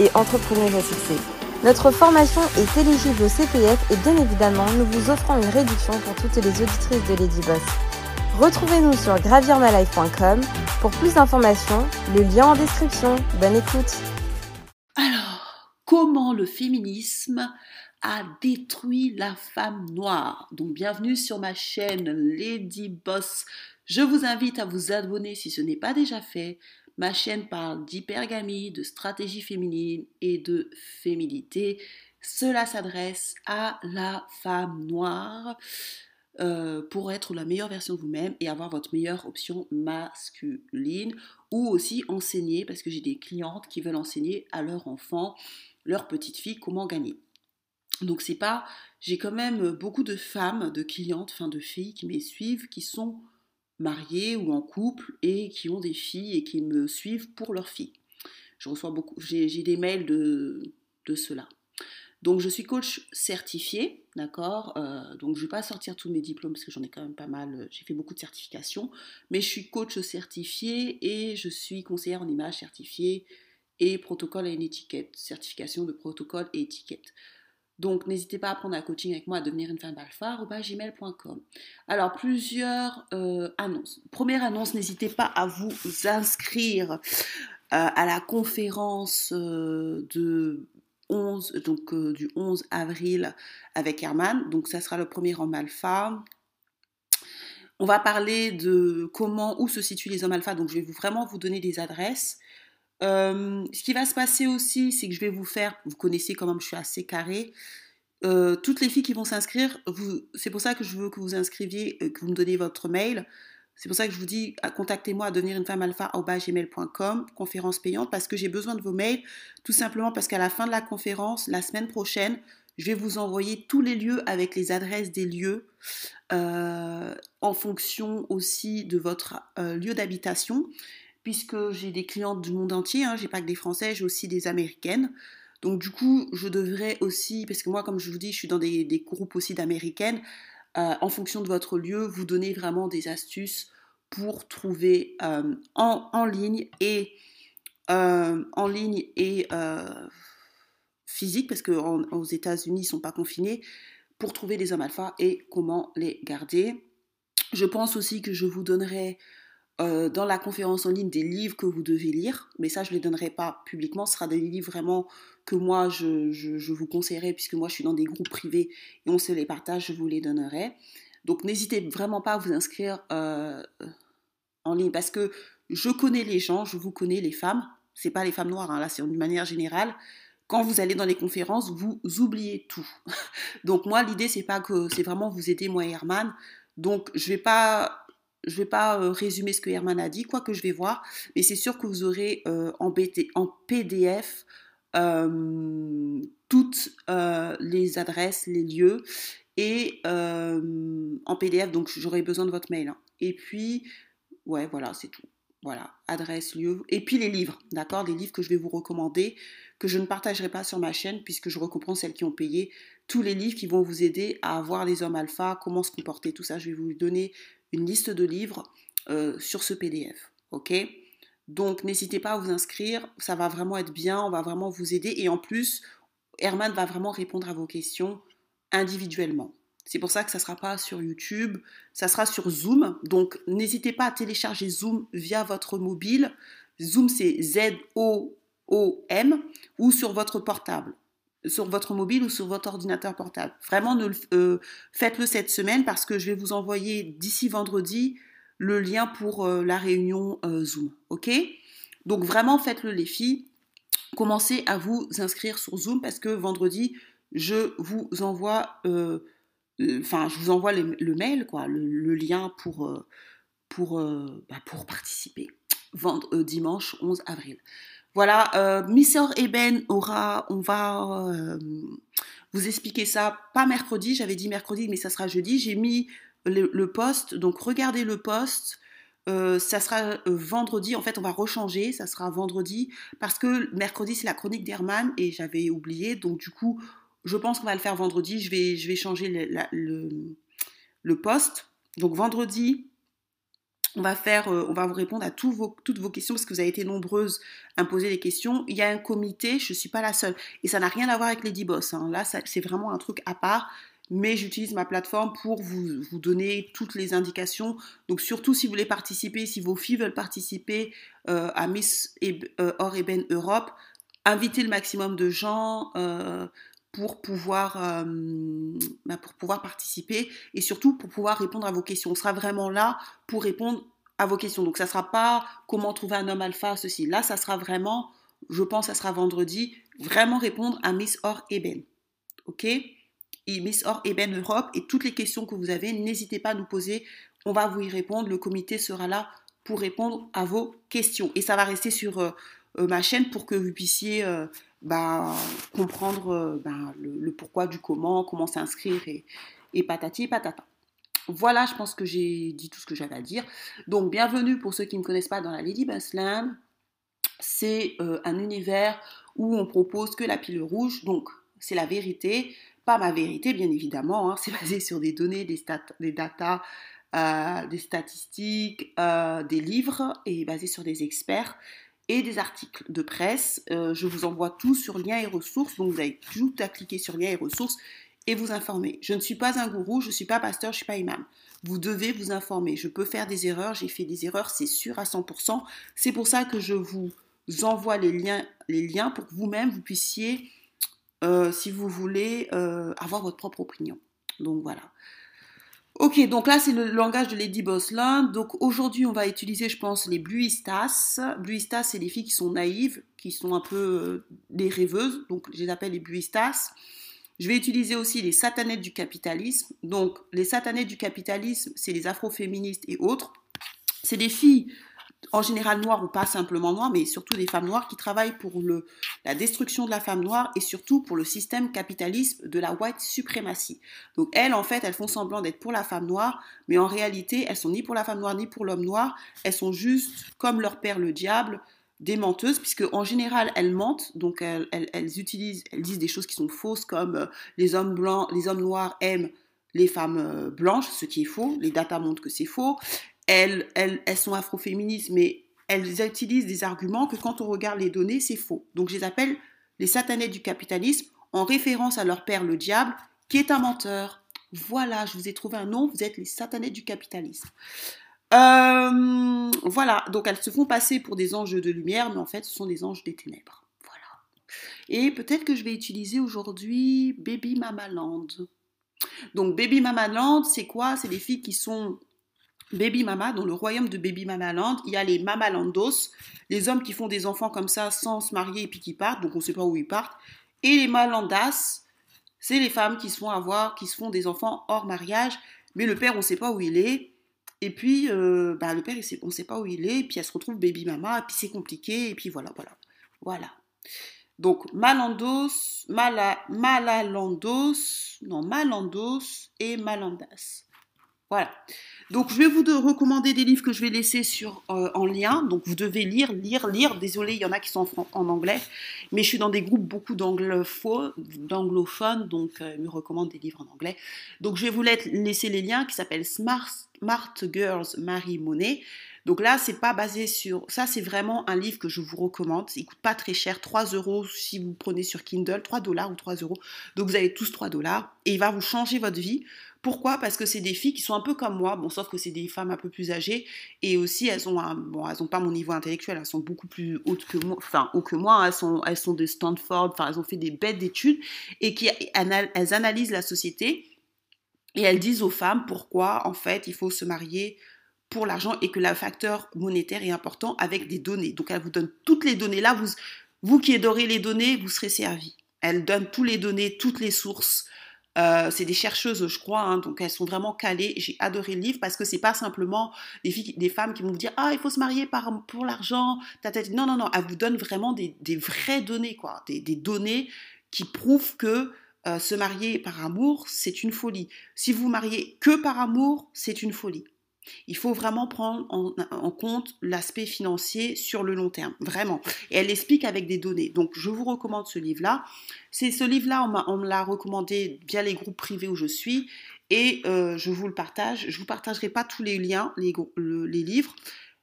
et entrepreneuse à succès. Notre formation est éligible au CPF et bien évidemment, nous vous offrons une réduction pour toutes les auditrices de Lady Boss. Retrouvez-nous sur gravirmalife.com pour plus d'informations, le lien en description. Bonne écoute. Alors, comment le féminisme a détruit la femme noire? Donc, bienvenue sur ma chaîne Lady Boss. Je vous invite à vous abonner si ce n'est pas déjà fait Ma chaîne parle d'hypergamie, de stratégie féminine et de féminité. Cela s'adresse à la femme noire euh, pour être la meilleure version de vous-même et avoir votre meilleure option masculine ou aussi enseigner parce que j'ai des clientes qui veulent enseigner à leur enfant, leur petite fille comment gagner. Donc c'est pas, j'ai quand même beaucoup de femmes, de clientes, enfin de filles qui me suivent, qui sont mariés ou en couple et qui ont des filles et qui me suivent pour leurs filles. Je reçois beaucoup, j'ai des mails de, de cela. Donc je suis coach certifié, d'accord euh, Donc je ne vais pas sortir tous mes diplômes parce que j'en ai quand même pas mal, j'ai fait beaucoup de certifications, mais je suis coach certifié et je suis conseillère en image certifiée et protocole et étiquette, certification de protocole et étiquette. Donc, n'hésitez pas à prendre un coaching avec moi à devenir une femme alpha gmail.com. Alors, plusieurs euh, annonces. Première annonce, n'hésitez pas à vous inscrire euh, à la conférence euh, de 11, donc, du 11 avril avec Herman. Donc, ça sera le premier homme alpha. On va parler de comment, où se situent les hommes alpha. Donc, je vais vraiment vous donner des adresses. Ce qui va se passer aussi, c'est que je vais vous faire, vous connaissez quand même, je suis assez carré. Toutes les filles qui vont s'inscrire, c'est pour ça que je veux que vous inscriviez, euh, que vous me donniez votre mail. C'est pour ça que je vous dis, contactez-moi à devenir une femme alpha gmail.com, conférence payante, parce que j'ai besoin de vos mails, tout simplement parce qu'à la fin de la conférence, la semaine prochaine, je vais vous envoyer tous les lieux avec les adresses des lieux, en fonction aussi de votre lieu d'habitation puisque j'ai des clientes du monde entier, hein, j'ai pas que des Français, j'ai aussi des Américaines. Donc du coup, je devrais aussi, parce que moi, comme je vous dis, je suis dans des, groupes aussi d'Américaines, euh, en fonction de votre lieu, vous donner vraiment des astuces pour trouver euh, en, ligne et euh, en ligne et physique, parce qu'aux États-Unis, ils sont pas confinés, pour trouver des hommes alpha et comment les garder. Je pense aussi que je vous donnerai euh, dans la conférence en ligne des livres que vous devez lire, mais ça je ne les donnerai pas publiquement, ce sera des livres vraiment que moi je, vous conseillerais, puisque moi je suis dans des groupes privés et on se les partage, je vous les donnerai. Donc n'hésitez vraiment pas à vous inscrire euh, en ligne, parce que je connais les gens, je vous connais les femmes, c'est pas les femmes noires, hein, là c'est d'une manière générale. Quand vous allez dans les conférences, vous oubliez tout. Donc moi l'idée c'est pas que c'est vraiment vous aider moi et Herman. Donc je vais pas je ne vais pas euh, résumer ce que Herman a dit, quoi que je vais voir, mais c'est sûr que vous aurez euh, en, PDF euh, toutes les adresses, les lieux, et en PDF, donc j'aurai besoin de votre mail. Hein. Et puis, ouais, voilà, c'est tout. Voilà, adresse, lieu, et puis les livres, d'accord Les livres que je vais vous recommander, que je ne partagerai pas sur ma chaîne, puisque je recomprends celles qui ont payé tous les livres qui vont vous aider à avoir les hommes alpha, comment se comporter, tout ça. Je vais vous donner une liste de livres euh, sur ce PDF. Ok? Donc n'hésitez pas à vous inscrire, ça va vraiment être bien, on va vraiment vous aider et en plus, Herman va vraiment répondre à vos questions individuellement. C'est pour ça que ça ne sera pas sur YouTube, ça sera sur Zoom. Donc n'hésitez pas à télécharger Zoom via votre mobile. Zoom c'est Z-O-O-M ou sur votre portable sur votre mobile ou sur votre ordinateur portable. Vraiment, euh, faites-le cette semaine parce que je vais vous envoyer d'ici vendredi le lien pour euh, la réunion euh, Zoom. Ok? Donc vraiment, faites-le les filles. Commencez à vous inscrire sur Zoom parce que vendredi, je vous envoie, enfin, je vous envoie le, mail, quoi, le, lien pour, bah, pour participer. dimanche 11 avril. Voilà, euh, Eben aura, on va euh, vous expliquer ça, pas mercredi, j'avais dit mercredi, mais ça sera jeudi. J'ai mis le, post, donc regardez le post. Euh, ça sera euh, vendredi, en fait on va rechanger, ça sera vendredi, parce que mercredi c'est la chronique d'Herman et j'avais oublié, donc du coup je pense qu'on va le faire vendredi, je vais, changer le, le, le post. Donc vendredi, on va faire, euh, on va vous répondre à toutes vos questions parce que vous avez été nombreuses à me poser des questions. Il y a un comité, je ne suis pas la seule. Et ça n'a rien à voir avec Lady Boss. Hein. Là, c'est vraiment un truc à part mais j'utilise ma plateforme pour vous, donner toutes les indications. Donc surtout si vous voulez participer, si vos filles veulent participer euh, à Miss euh, Or Eben Europe, invitez le maximum de gens pour, pouvoir, bah, pour pouvoir participer et surtout pour pouvoir répondre à vos questions. On sera vraiment là pour répondre à vos questions. Donc ça ne sera pas comment trouver un homme alpha, ceci. Là, ça sera vraiment, je pense, ça sera vendredi, vraiment répondre à Miss Or Eben. OK? Miss Or Eben Europe et toutes les questions que vous avez, n'hésitez pas à nous poser. On va vous y répondre. Le comité sera là pour répondre à vos questions. Et ça va rester sur euh, euh, ma chaîne pour que vous puissiez euh, bah, comprendre bah, le, pourquoi du comment, comment s'inscrire et, patati et patata. Voilà, je pense que j'ai dit tout ce que j'avais à dire. Donc, bienvenue pour ceux qui ne me connaissent pas dans la Lady Bassland. C'est un univers où on propose que la pile rouge, donc c'est la vérité, pas ma vérité, bien évidemment. Hein. C'est basé sur des données, des, des datas, euh, des statistiques, euh, des livres et basé sur des experts et des articles de presse. Euh, je vous envoie tout sur liens et ressources. Donc vous avez tout à cliquer sur liens et ressources et vous informer. Je ne suis pas un gourou, je ne suis pas pasteur, je ne suis pas imam. Vous devez vous informer. Je peux faire des erreurs, j'ai fait des erreurs, c'est sûr à 100%. C'est pour ça que je vous envoie les liens, les liens pour que vous-même vous puissiez euh, si vous voulez euh, avoir votre propre opinion. Donc voilà. Ok, donc là c'est le langage de Lady Boslin. Donc aujourd'hui on va utiliser, je pense, les bluistas. Bluistas, c'est les filles qui sont naïves, qui sont un peu euh, des rêveuses. Donc je les appelle les bluistas. Je vais utiliser aussi les satanettes du capitalisme. Donc les satanettes du capitalisme, c'est les afroféministes et autres. C'est des filles en général noires ou pas simplement noires, mais surtout des femmes noires qui travaillent pour le, la destruction de la femme noire et surtout pour le système capitaliste de la white supremacy. Donc elles, en fait, elles font semblant d'être pour la femme noire, mais en réalité, elles sont ni pour la femme noire ni pour l'homme noir. Elles sont juste, comme leur père le diable, des menteuses, puisque en général elles mentent, donc elles, utilisent, elles disent des choses qui sont fausses, comme euh, les hommes blancs, les hommes noirs aiment les femmes euh, blanches, ce qui est faux. Les datas montrent que c'est faux elles, elles, elles sont afroféministes, mais elles utilisent des arguments que quand on regarde les données, c'est faux. Donc je les appelle les satanettes du capitalisme en référence à leur père le diable, qui est un menteur. Voilà, je vous ai trouvé un nom, vous êtes les satanettes du capitalisme. Euh, voilà, donc elles se font passer pour des anges de lumière, mais en fait ce sont des anges des ténèbres. Voilà. Et peut-être que je vais utiliser aujourd'hui Baby Mama Land. Donc Baby Mama Land, c'est quoi? C'est des filles qui sont Baby Mama, dans le royaume de Baby Mama Land, il y a les Mama Landos, les hommes qui font des enfants comme ça sans se marier et puis qui partent, donc on ne sait pas où ils partent. Et les Malandas, c'est les femmes qui se font avoir, qui se font des enfants hors mariage, mais le père, on ne sait pas où il est. Et puis, euh, bah, le père, on ne sait pas où il est, et puis elle se retrouve Baby Mama, et puis c'est compliqué, et puis voilà, voilà. Voilà. Donc, Malandos, Mala, Malalandos, non, Malandos et Malandas. Voilà. Donc, je vais vous recommander des livres que je vais laisser sur, euh, en lien. Donc, vous devez lire, lire, lire. Désolé, il y en a qui sont en, anglais. Mais je suis dans des groupes beaucoup d'anglophones, donc euh, ils me recommandent des livres en anglais. Donc, je vais vous laisser les liens qui s'appellent Smart, Smart Girls Marie Monet. Donc là, c'est pas basé sur. Ça, c'est vraiment un livre que je vous recommande. Il coûte pas très cher, 3 euros si vous prenez sur Kindle, 3 dollars ou 3 euros. Donc vous avez tous 3 dollars et il va vous changer votre vie. Pourquoi? Parce que c'est des filles qui sont un peu comme moi, bon, sauf que c'est des femmes un peu plus âgées. Et aussi elles ont un, bon, elles ont pas mon niveau intellectuel, elles sont beaucoup plus hautes que moi, enfin haut que moi, elles sont, elles sont de Stanford, enfin elles ont fait des bêtes d'études et qui elles analysent la société et elles disent aux femmes pourquoi en fait il faut se marier pour l'argent et que le facteur monétaire est important avec des données. Donc elles vous donnent toutes les données. Là, vous, vous qui adorez les données, vous serez servi. Elle donne toutes les données, toutes les sources Euh, c'est des chercheuses, je crois, hein, donc elles sont vraiment calées. J'ai adoré le livre parce que c'est pas simplement des, filles, des femmes qui vont vous dire ah il faut se marier par, pour l'argent. Non non non, elle vous donne vraiment des, des vraies données quoi, des, des, données qui prouvent que euh, se marier par amour c'est une folie. Si vous vous mariez que par amour, c'est une folie. Il faut vraiment prendre en, compte l'aspect financier sur le long terme, vraiment. Et elle l'explique avec des données. Donc, je vous recommande ce livre-là. C'est ce livre-là, on, me l'a recommandé via les groupes privés où je suis, et euh, je vous le partage. Je vous partagerai pas tous les liens, les, livres.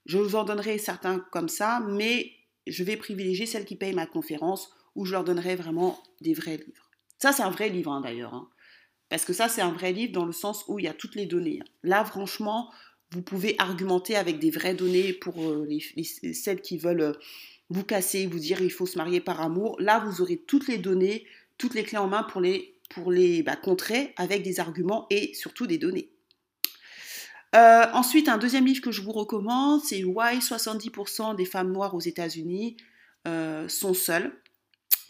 Je vous en donnerai certains comme ça, mais je vais privilégier celles qui payent ma conférence, où je leur donnerai vraiment des vrais livres. Ça, c'est un vrai livre hein, d'ailleurs. Hein. Parce que ça, c'est un vrai livre dans le sens où il y a toutes les données. Là, franchement, vous pouvez argumenter avec des vraies données pour euh, les, celles qui veulent euh, vous casser, vous dire il faut se marier par amour. Là, vous aurez toutes les données, toutes les clés en main pour les, pour les bah, contrer avec des arguments et surtout des données. Euh, ensuite, un deuxième livre que je vous recommande, c'est Why 70% des femmes noires aux États-Unis sont seules.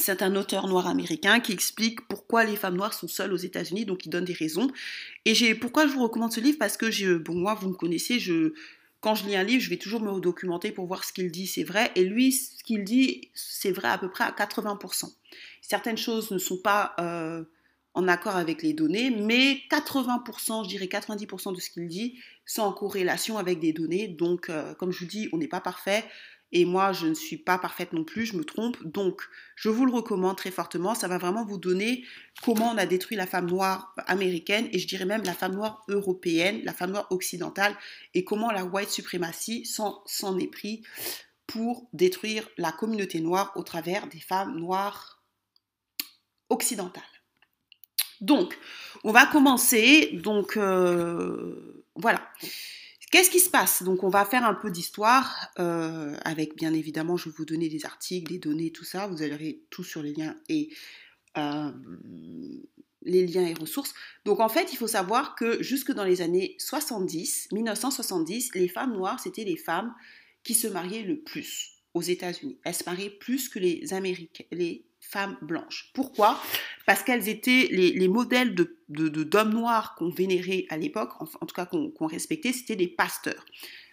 C'est un auteur noir américain qui explique pourquoi les femmes noires sont seules aux États-Unis, donc il donne des raisons. Et j'ai pourquoi je vous recommande ce livre? Parce que je, bon moi vous me connaissez, quand je lis un livre, je vais toujours me documenter pour voir ce qu'il dit, c'est vrai. Et lui, ce qu'il dit, c'est vrai à peu près à 80%. Certaines choses ne sont pas euh, en accord avec les données, mais 80%, je dirais 90% de ce qu'il dit, sont en corrélation avec des données. Donc, euh, comme je vous dis, on n'est pas parfait. Et moi, je ne suis pas parfaite non plus, je me trompe. Donc, je vous le recommande très fortement. Ça va vraiment vous donner comment on a détruit la femme noire américaine et je dirais même la femme noire européenne, la femme noire occidentale et comment la white supremacy s'en est pris pour détruire la communauté noire au travers des femmes noires occidentales. Donc, on va commencer. Donc, euh, voilà. Qu'est-ce qui se passe? Donc on va faire un peu d'histoire euh, avec bien évidemment je vais vous donner des articles, des données, tout ça. Vous aurez tout sur les liens et euh, les liens et ressources. Donc en fait il faut savoir que jusque dans les années 70, 1970, les femmes noires c'était les femmes qui se mariaient le plus aux États-Unis. Elles se mariaient plus que les Américains, femmes blanches. Pourquoi? Parce qu'elles étaient les, modèles de, d'hommes noirs qu'on vénérait à l'époque, en, tout cas qu'on, respectait, c'était des pasteurs.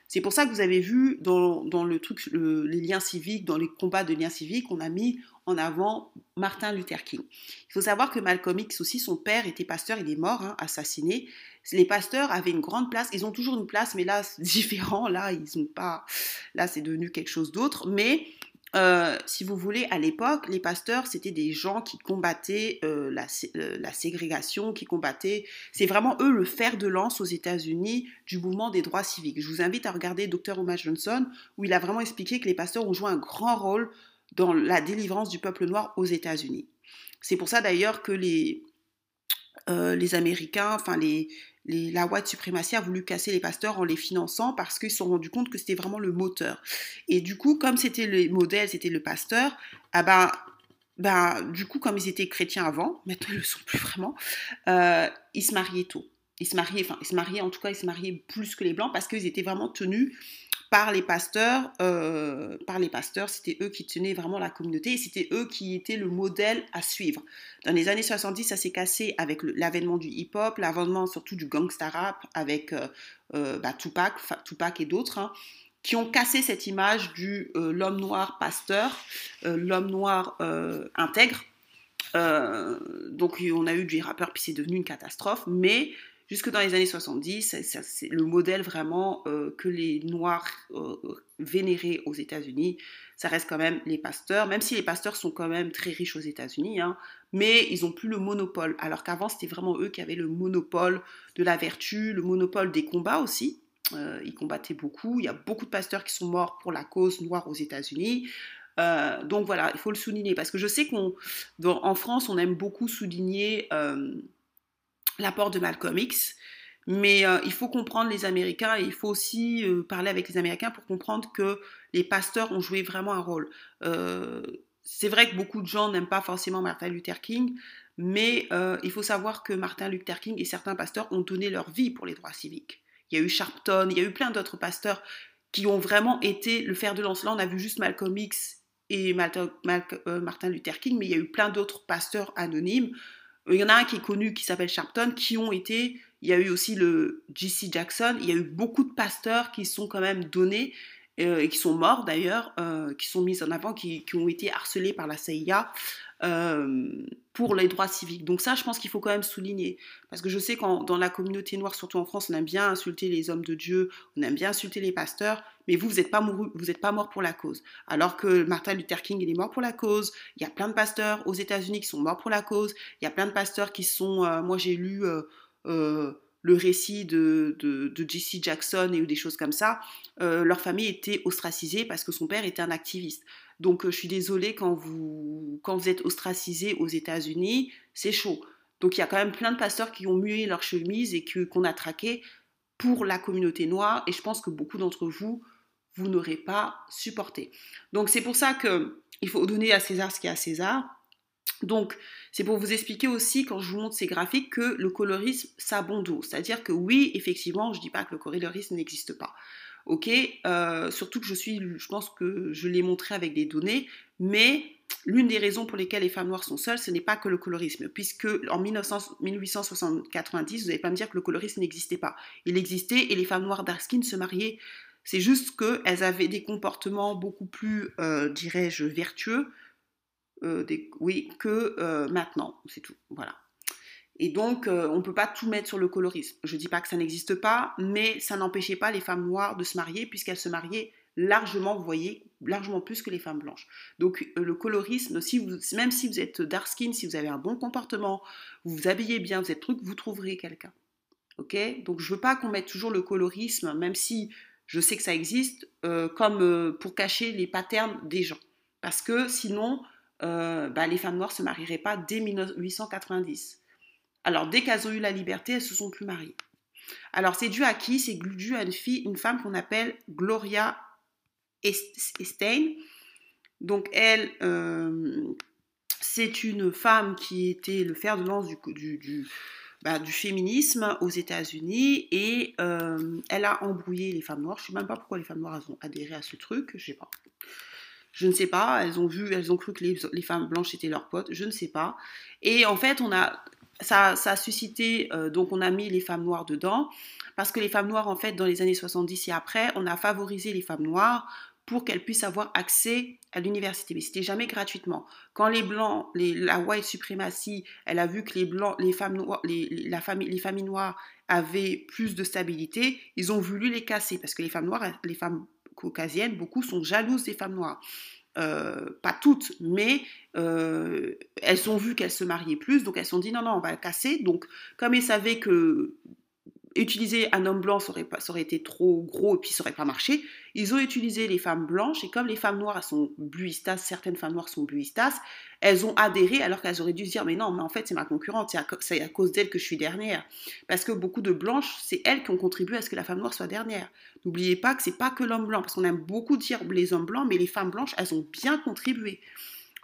C'est pour ça que vous avez vu dans, le truc, les liens civiques, dans les combats de liens civiques, on a mis en avant Martin Luther King. Il faut savoir que Malcolm X aussi, son père était pasteur, il est mort, hein, assassiné. Les pasteurs avaient une grande place, ils ont toujours une place, mais là, c'est différent. Là, ils ont pas. Là, c'est devenu quelque chose d'autre. Mais euh, si vous voulez, à l'époque, les pasteurs, c'était des gens qui combattaient euh, euh, la, ségrégation, qui combattaient... C'est vraiment eux le fer de lance aux États-Unis du mouvement des droits civiques. Je vous invite à regarder Dr. Thomas Johnson, où il a vraiment expliqué que les pasteurs ont joué un grand rôle dans la délivrance du peuple noir aux États-Unis. C'est pour ça d'ailleurs que les, les Américains, enfin les, la white suprématie a voulu casser les pasteurs en les finançant parce qu'ils se sont rendus compte que c'était vraiment le moteur. Et du coup, comme c'était le modèle, c'était le pasteur, ah ben, ben, du coup, comme ils étaient chrétiens avant, maintenant ils ne le sont plus vraiment, euh, ils se mariaient tôt. Ils se mariaient, enfin, ils se mariaient, en tout cas, ils se mariaient plus que les blancs parce qu'ils étaient vraiment tenus par les pasteurs, euh, par les pasteurs, c'était eux qui tenaient vraiment la communauté et c'était eux qui étaient le modèle à suivre. Dans les années 70, ça s'est cassé avec l'avènement du hip-hop, l'avènement surtout du gangsta rap avec euh, euh, bah, Tupac, Tupac et d'autres. Hein, qui ont cassé cette image du l'homme noir pasteur, l'homme noir intègre. donc on a eu des rappeurs, puis c'est devenu une catastrophe. Mais jusque dans les années 70, c'est le modèle vraiment euh, que les Noirs euh, vénéraient aux États-Unis. Ça reste quand même les pasteurs, même si les pasteurs sont quand même très riches aux États-Unis, hein, mais ils n'ont plus le monopole. Alors qu'avant, c'était vraiment eux qui avaient le monopole de la vertu, le monopole des combats aussi. Euh, ils combattaient beaucoup. Il y a beaucoup de pasteurs qui sont morts pour la cause noire aux États-Unis. donc voilà, il faut le souligner parce que je sais qu'en France, on aime beaucoup souligner l'apport de Malcolm X. Mais euh, il faut comprendre les Américains et il faut aussi euh, parler avec les Américains pour comprendre que les pasteurs ont joué vraiment un rôle. Euh, c'est vrai que beaucoup de gens n'aiment pas forcément Martin Luther King, mais il faut savoir que Martin Luther King et certains pasteurs ont donné leur vie pour les droits civiques. Il y a eu Sharpton, il y a eu plein d'autres pasteurs qui ont vraiment été le fer de lance. Là, on a vu juste Malcolm X et Martin Luther King, mais il y a eu plein d'autres pasteurs anonymes il y en a un qui est connu qui s'appelle Sharpton, qui ont été, il y a eu aussi le JC Jackson, il y a eu beaucoup de pasteurs qui sont quand même donnés euh, et qui sont morts d'ailleurs, euh, qui sont mis en avant, qui, ont été harcelés par la CIA euh, pour les droits civiques. Donc ça, je pense qu'il faut quand même souligner. Parce que je sais qu'en dans la communauté noire, surtout en France, on aime bien insulter les hommes de Dieu, on aime bien insulter les pasteurs, mais vous, vous n'êtes pas, vous êtes pas mort pour la cause. Alors que Martin Luther King, il est mort pour la cause. Il y a plein de pasteurs aux États-Unis qui sont morts pour la cause. Il y a plein de pasteurs qui sont... moi, j'ai lu le récit de, de, Jackson et ou des choses comme ça, euh, leur famille était ostracisée parce que son père était un activiste. Donc euh, je suis désolée quand vous, quand vous êtes ostracisé aux États-Unis, c'est chaud. Donc il y a quand même plein de pasteurs qui ont mué leur chemise et qu'on a traqué pour la communauté noire et je pense que beaucoup d'entre vous, vous n'aurez pas supporté. Donc c'est pour ça qu'il faut donner à César ce qui est à César donc, c'est pour vous expliquer aussi, quand je vous montre ces graphiques, que le colorisme, ça bon. C'est-à-dire que oui, effectivement, je ne dis pas que le colorisme n'existe pas. Ok euh, Surtout que je suis, je pense que je l'ai montré avec des données, mais l'une des raisons pour lesquelles les femmes noires sont seules, ce n'est pas que le colorisme, puisque en 1890, vous n'allez pas me dire que le colorisme n'existait pas. Il existait et les femmes noires dark se mariaient. C'est juste qu'elles avaient des comportements beaucoup plus, euh, dirais-je, vertueux, euh, oui, que maintenant, c'est tout. Voilà. Et donc, euh, on ne peut pas tout mettre sur le colorisme. Je ne dis pas que ça n'existe pas, mais ça n'empêchait pas les femmes noires de se marier, puisqu'elles se mariaient largement, vous voyez, largement plus que les femmes blanches. Donc, le colorisme, même si vous êtes dark skin, si vous avez un bon comportement, vous vous habillez bien, vous êtes truc, vous trouverez quelqu'un. Ok? Donc, je veux pas qu'on mette toujours le colorisme, même si je sais que ça existe, comme pour cacher les patterns des gens. Parce que sinon, euh, bah, les femmes noires ne se marieraient pas dès 1890. Alors, dès qu'elles ont eu la liberté, elles se sont plus mariées. Alors, c'est dû à qui? C'est dû à une fille, une femme qu'on appelle Gloria Stein. Donc, elle, euh, c'est une femme qui était le fer de lance du, bah, féminisme aux États-Unis et euh, elle a embrouillé les femmes noires. Je ne sais même pas pourquoi les femmes noires ont adhéré à ce truc, je sais pas. Je ne sais pas. Elles ont vu, elles ont cru que les, femmes blanches étaient leurs potes. Je ne sais pas. Et en fait, on a, ça, a suscité, euh, donc on a mis les femmes noires dedans, parce que les femmes noires, en fait, dans les années 70 et après, on a favorisé les femmes noires pour qu'elles puissent avoir accès à l'université. Mais c'était jamais gratuitement. Quand les blancs, la white supremacy, elle a vu que les blancs, les femmes noires, la famille, les familles noires avaient plus de stabilité, ils ont voulu les casser parce que les femmes noires, les femmes caucasiennes, beaucoup sont jalouses des femmes noires. Euh, pas toutes, mais euh, elles ont vu qu'elles se mariaient plus, donc elles se sont dit non, non, on va casser. Donc, comme elles savaient que utiliser un homme blanc, ça aurait, pas, ça été trop gros et puis ça aurait pas marché. Ils ont utilisé les femmes blanches et comme les femmes noires sont bluistas, certaines femmes noires sont bluistas, elles ont adhéré alors qu'elles auraient dû se dire mais non, mais en fait c'est ma concurrente, c'est à, cause d'elle que je suis dernière. Parce que beaucoup de blanches, c'est elles qui ont contribué à ce que la femme noire soit dernière. N'oubliez pas que c'est pas que l'homme blanc, parce qu'on aime beaucoup dire les hommes blancs, mais les femmes blanches, elles ont bien contribué.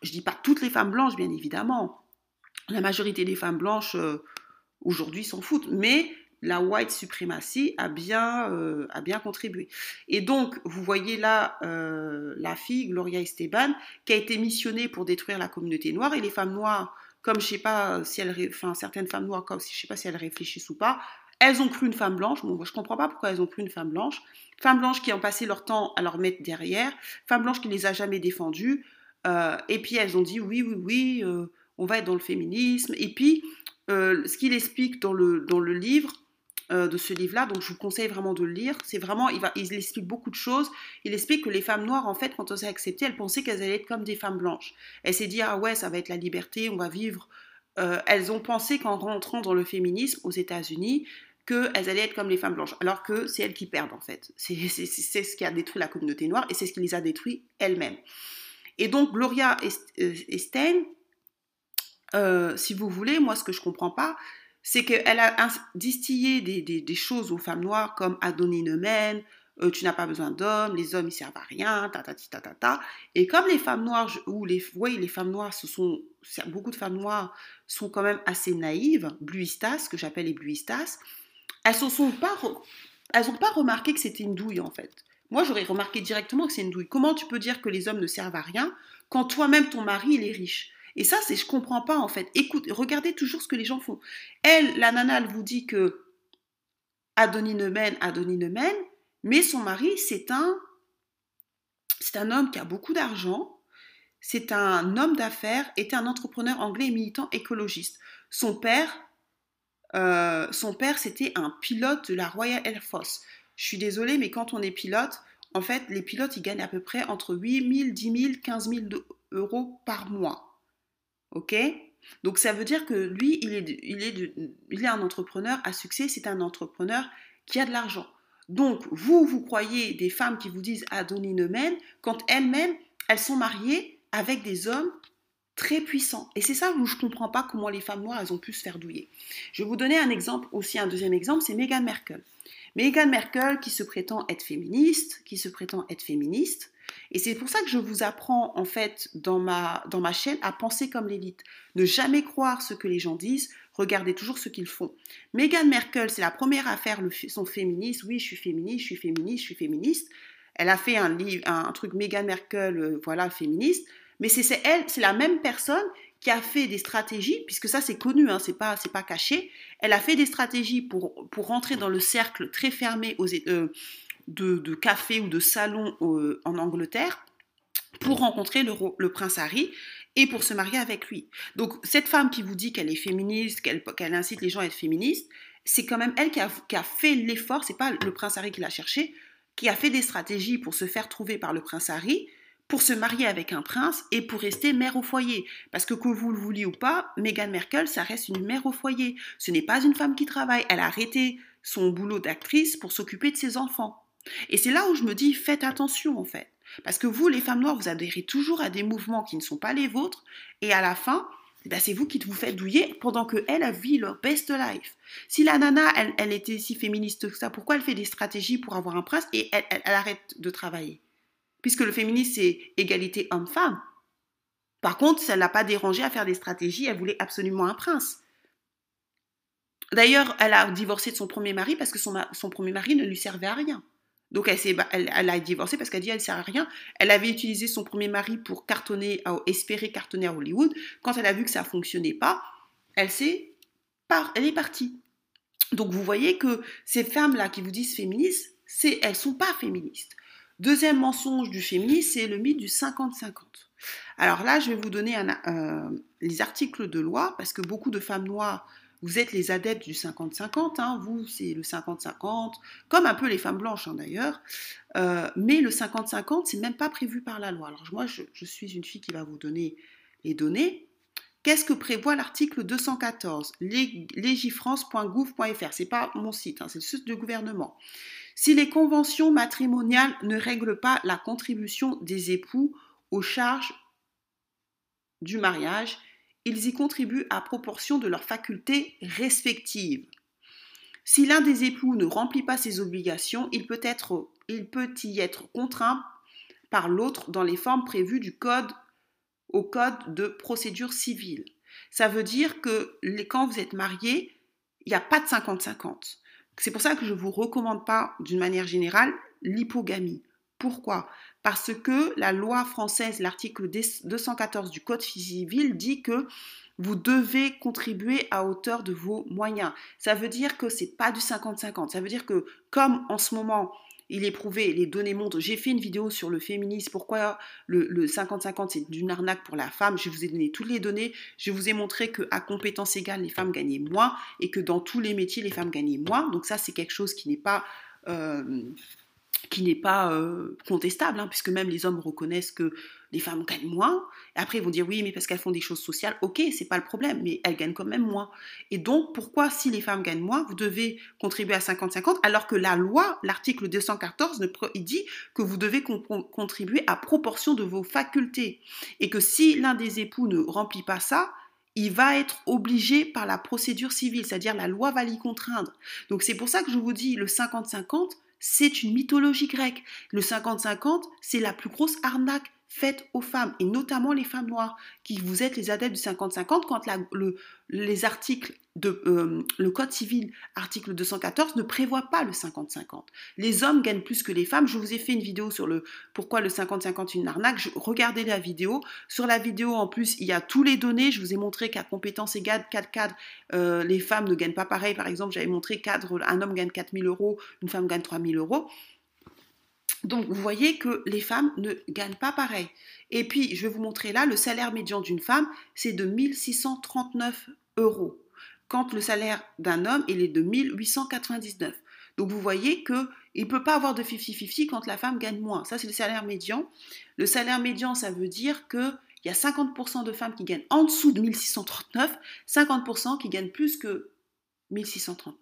Je dis pas toutes les femmes blanches, bien évidemment. La majorité des femmes blanches euh, aujourd'hui s'en foutent, mais la white supremacy a bien, euh, a bien contribué. Et donc, vous voyez là euh, la fille, Gloria Esteban, qui a été missionnée pour détruire la communauté noire et les femmes noires, comme je sais pas si elles, enfin certaines femmes noires, comme je sais pas si elles réfléchissent ou pas, elles ont cru une femme blanche. Bon, moi, je comprends pas pourquoi elles ont cru une femme blanche. Femmes blanches qui ont passé leur temps à leur mettre derrière, femmes blanches qui les a jamais défendues. Euh, et puis elles ont dit oui, oui, oui, on va être dans le féminisme. Et puis, ce qu'il explique dans le, dans le livre, euh, de ce livre-là, donc je vous conseille vraiment de le lire. C'est vraiment, il, va, il explique beaucoup de choses. Il explique que les femmes noires, en fait, quand on s'est accepté, elles pensaient qu'elles allaient être comme des femmes blanches. Elles s'est dit, ah ouais, ça va être la liberté, on va vivre. Euh, elles ont pensé qu'en rentrant dans le féminisme aux États-Unis, qu'elles allaient être comme les femmes blanches, alors que c'est elles qui perdent, en fait. C'est ce qui a détruit la communauté noire et c'est ce qui les a détruits elles-mêmes. Et donc, Gloria euh, si vous voulez, moi, ce que je comprends pas, c'est qu'elle a distillé des, choses aux femmes noires comme Adonine euh, tu n'as pas besoin d'hommes, les hommes ils servent à rien, ta ta ta ta ta. Et comme les femmes noires, ou les, oui, les femmes noires, ce sont beaucoup de femmes noires sont quand même assez naïves, bluistas, que j'appelle les bluistas, elles ne sont pas, pas remarqué que c'était une douille en fait. Moi j'aurais remarqué directement que c'est une douille. Comment tu peux dire que les hommes ne servent à rien quand toi-même ton mari il est riche? Et ça, c'est je comprends pas en fait. Écoute, regardez toujours ce que les gens font. Elle, la nana, elle vous dit que Adonis ne mène, Adonis ne mais son mari, c'est un, c'est un homme qui a beaucoup d'argent, c'est un homme d'affaires, était un entrepreneur anglais et militant écologiste. Son père, euh, son père, c'était un pilote de la Royal Air Force. Je suis désolée, mais quand on est pilote, en fait, les pilotes, ils gagnent à peu près entre 8 000, 10 000, 15 000 euros par mois. OK? Donc ça veut dire que lui, il est, il est, il est un entrepreneur à succès, c'est un entrepreneur qui a de l'argent. Donc, vous, vous croyez des femmes qui vous disent Adonis ne mène, quand elles-mêmes, elles sont mariées avec des hommes très puissants. Et c'est ça où je ne comprends pas comment les femmes noires, elles ont pu se faire douiller. Je vais vous donner un exemple, aussi un deuxième exemple, c'est Meghan Merkel. Meghan Merkel qui se prétend être féministe, qui se prétend être féministe, et c'est pour ça que je vous apprends en fait dans ma, dans ma chaîne à penser comme l'élite. Ne jamais croire ce que les gens disent, regardez toujours ce qu'ils font. Meghan Merkel, c'est la première à faire le, son féministe. Oui, je suis féministe, je suis féministe, je suis féministe. Elle a fait un livre, un, truc Meghan Merkel, euh, voilà, féministe. Mais c'est elle, c'est la même personne qui a fait des stratégies, puisque ça c'est connu, hein, c'est pas, pas caché. Elle a fait des stratégies pour, pour rentrer dans le cercle très fermé aux, euh, de, café ou de salon euh, en Angleterre pour rencontrer le, prince Harry et pour se marier avec lui. Donc cette femme qui vous dit qu'elle est féministe, qu'elle incite les gens à être féministes, c'est quand même elle qui a, qui a fait l'effort, c'est pas le prince Harry qui l'a cherché, qui a fait des stratégies pour se faire trouver par le prince Harry, pour se marier avec un prince et pour rester mère au foyer. Parce que que vous le vouliez ou pas, Meghan Merkel, ça reste une mère au foyer. Ce n'est pas une femme qui travaille. Elle a arrêté son boulot d'actrice pour s'occuper de ses enfants. Et c'est là où je me dis, faites attention en fait. Parce que vous, les femmes noires, vous adhérez toujours à des mouvements qui ne sont pas les vôtres, et à la fin, ben c'est vous qui vous faites douiller pendant qu'elle a vu leur best life. Si la nana, elle, était si féministe que ça, pourquoi elle fait des stratégies pour avoir un prince et elle, elle arrête de travailler? Puisque le féminisme, c'est égalité homme-femme. Par contre, ça ne l'a pas dérangé à faire des stratégies, elle voulait absolument un prince. D'ailleurs, elle a divorcé de son premier mari parce que son, son premier mari ne lui servait à rien. Donc elle, a divorcé parce qu'elle dit elle sert à rien. Elle avait utilisé son premier mari pour cartonner, espérer cartonner à Hollywood. Quand elle a vu que ça fonctionnait pas, elle s'est elle est partie. Donc vous voyez que ces femmes-là qui vous disent féministes, c'est, elles sont pas féministes. Deuxième mensonge du féminisme, c'est le mythe du 50-50. Alors là, je vais vous donner les articles de loi parce que beaucoup de femmes noires vous êtes les adeptes du 50-50, hein, vous c'est le 50-50, comme un peu les femmes blanches hein, d'ailleurs, euh, mais le 50-50 c'est même pas prévu par la loi. Alors moi je, suis une fille qui va vous donner les données. Qu'est-ce que prévoit l'article 214 Légifrance.gouv.fr, c'est pas mon site, hein, c'est le site du gouvernement. Si les conventions matrimoniales ne règlent pas la contribution des époux aux charges du mariage, ils y contribuent à proportion de leurs facultés respectives. Si l'un des époux ne remplit pas ses obligations, il peut, y être contraint par l'autre dans les formes prévues au code de procédure civile. Ça veut dire que quand vous êtes marié, il n'y a pas de 50-50. C'est pour ça que je ne vous recommande pas, d'une manière générale, l'hypogamie. Pourquoi? Parce que la loi française, l'article 214 du Code civil dit que vous devez contribuer à hauteur de vos moyens. Ça veut dire que c'est pas du 50-50. Ça veut dire que comme en ce moment, il est prouvé, les données montrent. J'ai fait une vidéo sur le féminisme, pourquoi le 50-50 c'est d'une arnaque pour la femme. Je vous ai donné toutes les données. Je vous ai montré qu'à compétences égales, les femmes gagnaient moins et que dans tous les métiers, les femmes gagnaient moins. Donc ça, c'est quelque chose qui n'est pas euh, qui n'est pas euh, contestable, hein, puisque même les hommes reconnaissent que les femmes gagnent moins. Après, ils vont dire oui, mais parce qu'elles font des choses sociales, ok, c'est pas le problème, mais elles gagnent quand même moins. Et donc, pourquoi, si les femmes gagnent moins, vous devez contribuer à 50-50, alors que la loi, l'article 214, il dit que vous devez contribuer à proportion de vos facultés. Et que si l'un des époux ne remplit pas ça, il va être obligé par la procédure civile, c'est-à-dire la loi va l'y contraindre. Donc c'est pour ça que je vous dis le 50-50, c'est une mythologie grecque. Le 50-50, c'est la plus grosse arnaque faites aux femmes, et notamment les femmes noires, qui vous êtes les adeptes du 50-50, quand le, les articles de, euh, le Code civil, article 214, ne prévoit pas le 50-50. Les hommes gagnent plus que les femmes. Je vous ai fait une vidéo sur le pourquoi le 50-50 est une arnaque. Regardez la vidéo. Sur la vidéo, en plus, il y a tous les données. Je vous ai montré qu'à compétences égales, 4 cadres, euh, les femmes ne gagnent pas pareil. Par exemple, j'avais montré cadre, un homme gagne 4000 euros, une femme gagne 3000 euros. Donc, vous voyez que les femmes ne gagnent pas pareil. Et puis, je vais vous montrer là, le salaire médian d'une femme, c'est de 1639 euros quand le salaire d'un homme il est de 1899. Donc vous voyez qu'il ne peut pas avoir de 50-50 quand la femme gagne moins. Ça, c'est le salaire médian. Le salaire médian, ça veut dire qu'il y a 50% de femmes qui gagnent en dessous de 1639, 50% qui gagnent plus que 1639.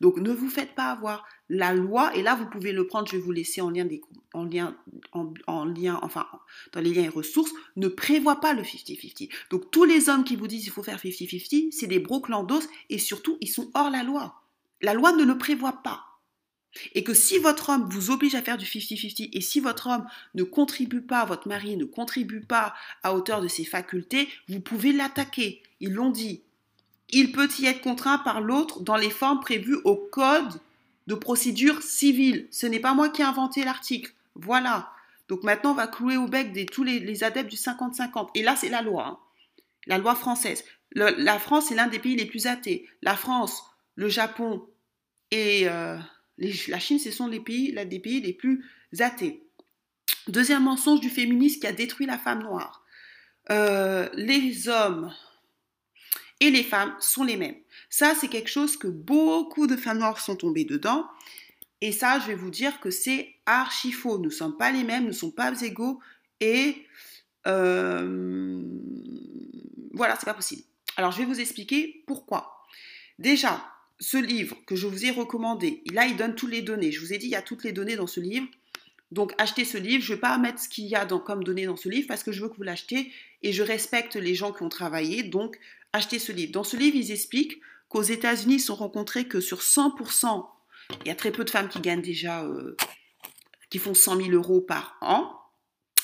Donc ne vous faites pas avoir. La loi, et là vous pouvez le prendre, je vais vous laisser en lien, des, en lien, en, lien, enfin dans les liens et ressources, ne prévoit pas le 50-50. Donc tous les hommes qui vous disent qu'il faut faire 50-50, c'est des broclandos et surtout ils sont hors la loi. La loi ne le prévoit pas. Et que si votre homme vous oblige à faire du 50-50 et si votre homme ne contribue pas, votre mari ne contribue pas à hauteur de ses facultés, vous pouvez l'attaquer. Ils l'ont dit il peut y être contraint par l'autre dans les formes prévues au Code de procédure civile. Ce n'est pas moi qui ai inventé l'article. Voilà. Donc maintenant, on va clouer au bec des, tous les, adeptes du 50-50. Et là, c'est la loi. Hein. La loi française. la France est l'un des pays les plus athées. La France, le Japon et euh, la Chine, ce sont les pays, des pays les plus athées. Deuxième mensonge du féminisme qui a détruit la femme noire. Euh, les hommes et les femmes sont les mêmes. Ça, c'est quelque chose que beaucoup de femmes noires sont tombées dedans. Et ça, je vais vous dire que c'est archi faux. Nous ne sommes pas les mêmes, nous ne sommes pas égaux. Et euh, voilà, c'est pas possible. Alors, je vais vous expliquer pourquoi. Déjà, ce livre que je vous ai recommandé, là, il donne toutes les données. Je vous ai dit, il y a toutes les données dans ce livre. Donc, achetez ce livre. Je ne vais pas mettre ce qu'il y a comme données dans ce livre parce que je veux que vous l'achetiez et je respecte les gens qui ont travaillé. Donc, acheter ce livre. Dans ce livre, ils expliquent qu'aux États-Unis, ils sont rencontrés que sur 100%, il y a très peu de femmes qui gagnent déjà, euh, qui font 100 000 euros par an,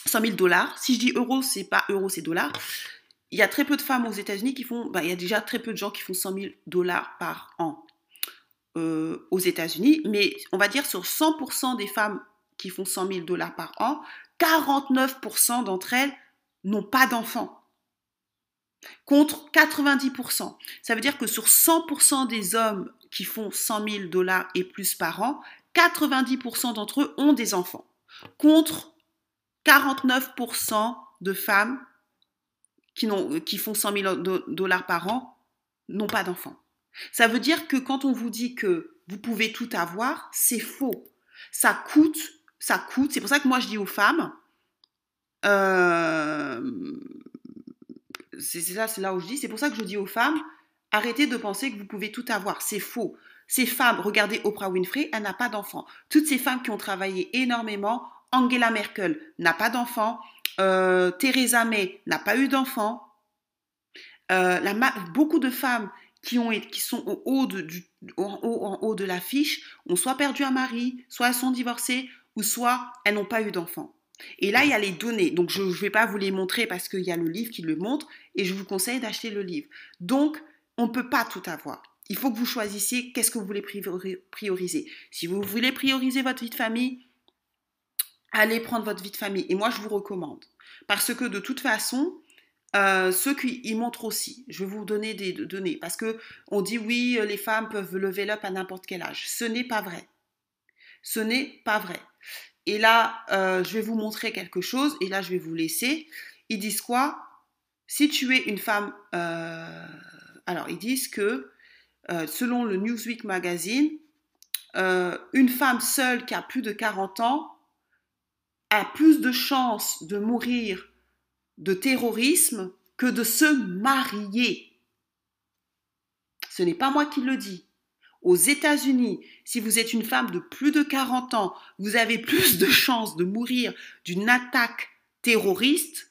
100 000 dollars. Si je dis euros, c'est pas euros, c'est dollars. Il y a très peu de femmes aux États-Unis qui font, bah, il y a déjà très peu de gens qui font 100 000 dollars par an euh, aux États-Unis, mais on va dire sur 100% des femmes qui font 100 000 dollars par an, 49% d'entre elles n'ont pas d'enfants contre 90%. Ça veut dire que sur 100% des hommes qui font 100 000 dollars et plus par an, 90% d'entre eux ont des enfants, contre 49% de femmes qui, qui font 100 000 dollars par an n'ont pas d'enfants. Ça veut dire que quand on vous dit que vous pouvez tout avoir, c'est faux. Ça coûte, ça coûte. C'est pour ça que moi je dis aux femmes, euh, c'est là, c'est là où je dis, c'est pour ça que je dis aux femmes, arrêtez de penser que vous pouvez tout avoir, c'est faux. Ces femmes, regardez Oprah Winfrey, elle n'a pas d'enfant. Toutes ces femmes qui ont travaillé énormément, Angela Merkel n'a pas d'enfant, euh, Theresa May n'a pas eu d'enfant. Euh, beaucoup de femmes qui, ont, qui sont au haut de, en haut de l'affiche ont soit perdu un mari, soit elles sont divorcées, ou soit elles n'ont pas eu d'enfant. Et là, il y a les données. Donc, je ne vais pas vous les montrer parce qu'il y a le livre qui le montre et je vous conseille d'acheter le livre. Donc, on ne peut pas tout avoir. Il faut que vous choisissiez qu'est-ce que vous voulez prioriser. Si vous voulez prioriser votre vie de famille, allez prendre votre vie de famille. Et moi, je vous recommande. Parce que de toute façon, euh, ceux qui y montrent aussi, je vais vous donner des données. Parce que on dit oui, les femmes peuvent lever up à n'importe quel âge. Ce n'est pas vrai. Ce n'est pas vrai. Et là, euh, je vais vous montrer quelque chose, et là, je vais vous laisser. Ils disent quoi? Si tu es une femme... Euh, alors, ils disent que, euh, selon le Newsweek Magazine, une femme seule qui a plus de 40 ans a plus de chances de mourir de terrorisme que de se marier. Ce n'est pas moi qui le dis. Aux États-Unis, si vous êtes une femme de plus de 40 ans, vous avez plus de chances de mourir d'une attaque terroriste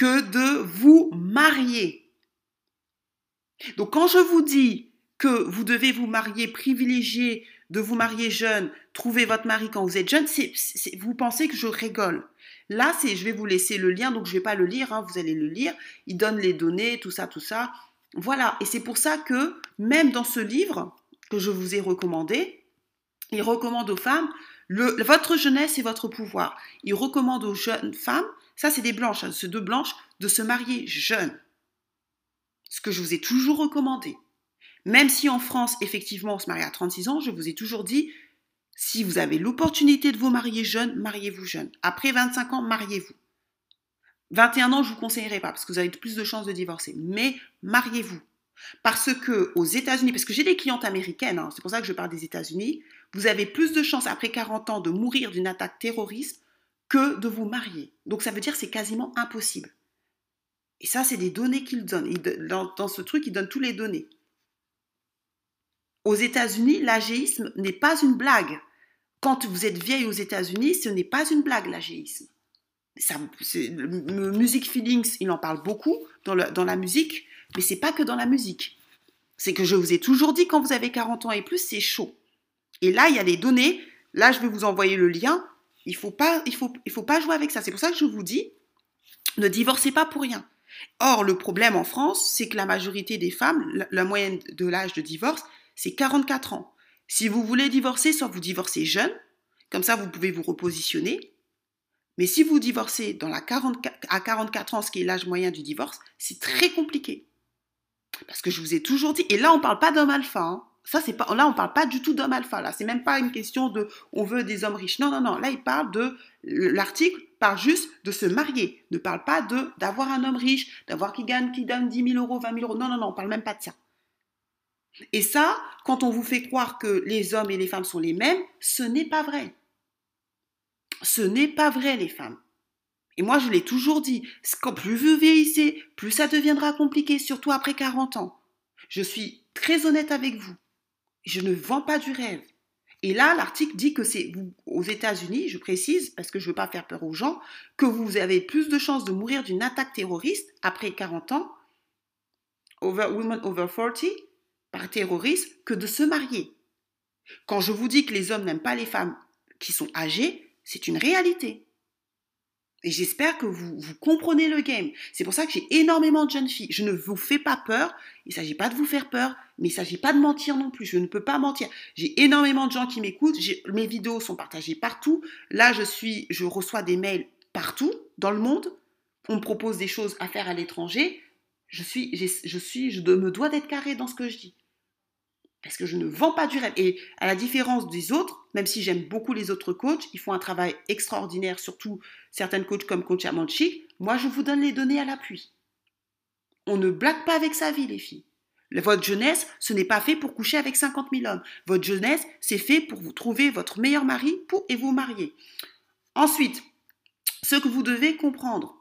que de vous marier. Donc quand je vous dis que vous devez vous marier, privilégier de vous marier jeune, trouver votre mari quand vous êtes jeune, vous pensez que je rigole. Là, c'est, je vais vous laisser le lien, donc je ne vais pas le lire, hein, vous allez le lire. Il donne les données, tout ça, tout ça. Voilà, et c'est pour ça que même dans ce livre que je vous ai recommandé, il recommande aux femmes votre jeunesse et votre pouvoir. Il recommande aux jeunes femmes, ça c'est des blanches, hein, deux blanches, de se marier jeunes. Ce que je vous ai toujours recommandé. Même si en France, effectivement, on se marie à 36 ans, je vous ai toujours dit, si vous avez l'opportunité de vous marier jeune, mariez-vous jeune. Après 25 ans, mariez-vous. 21 ans, je vous conseillerais pas parce que vous avez plus de chances de divorcer. Mais mariez-vous. Parce que aux États-Unis, parce que j'ai des clientes américaines, hein, c'est pour ça que je parle des États-Unis, vous avez plus de chances après 40 ans de mourir d'une attaque terroriste que de vous marier. Donc ça veut dire c'est quasiment impossible. Et ça, c'est des données qu'il donne. Dans, ce truc, il donne toutes les données. Aux États-Unis, l'agéisme n'est pas une blague. Quand vous êtes vieille aux États-Unis, ce n'est pas une blague, l'agéisme. Music feelings, il en parle beaucoup dans, dans la musique, mais c'est pas que dans la musique. C'est que je vous ai toujours dit, quand vous avez 40 ans et plus, c'est chaud. Et là, il y a les données. Là, je vais vous envoyer le lien. Il faut pas, il faut, il faut pas jouer avec ça. C'est pour ça que je vous dis, ne divorcez pas pour rien. Or, le problème en France, c'est que la majorité des femmes, la moyenne de l'âge de divorce, c'est 44 ans. Si vous voulez divorcer, soit vous divorcez jeune, comme ça vous pouvez vous repositionner. Mais si vous divorcez dans la 44, à 44 ans, ce qui est l'âge moyen du divorce, c'est très compliqué. Parce que je vous ai toujours dit, et là on ne parle pas d'homme alpha, hein. Ça c'est pas, là on parle pas du tout d'homme alpha, là c'est même pas une question de on veut des hommes riches, non non non, là il parle de l'article parle juste de se marier, ne parle pas de d'avoir un homme riche, d'avoir qui gagne, qui donne 10 000 euros, 20 000 euros, non non non, on parle même pas de ça. Et ça, quand on vous fait croire que les hommes et les femmes sont les mêmes, ce n'est pas vrai. Ce n'est pas vrai, les femmes. Et moi, je l'ai toujours dit, plus vous vieillissez, plus ça deviendra compliqué, surtout après 40 ans. Je suis très honnête avec vous. Je ne vends pas du rêve. Et là, l'article dit que c'est aux États-Unis, je précise, parce que je ne veux pas faire peur aux gens, que vous avez plus de chances de mourir d'une attaque terroriste après 40 ans, over, women over 40, par terrorisme que de se marier. Quand je vous dis que les hommes n'aiment pas les femmes qui sont âgées, c'est une réalité. Et j'espère que vous, vous comprenez le game. C'est pour ça que j'ai énormément de jeunes filles. Je ne vous fais pas peur. Il ne s'agit pas de vous faire peur, mais il ne s'agit pas de mentir non plus. Je ne peux pas mentir. J'ai énormément de gens qui m'écoutent. Mes vidéos sont partagées partout. Là, je suis, je reçois des mails partout dans le monde. On me propose des choses à faire à l'étranger. Je suis, je suis, je me dois d'être carré dans ce que je dis. Parce que je ne vends pas du rêve. Et à la différence des autres, même si j'aime beaucoup les autres coachs, ils font un travail extraordinaire, surtout certaines coachs comme Coach Amanchi. Moi, je vous donne les données à l'appui. On ne blague pas avec sa vie, les filles. Votre jeunesse, ce n'est pas fait pour coucher avec 50 000 hommes. Votre jeunesse, c'est fait pour vous trouver votre meilleur mari et vous marier. Ensuite, ce que vous devez comprendre.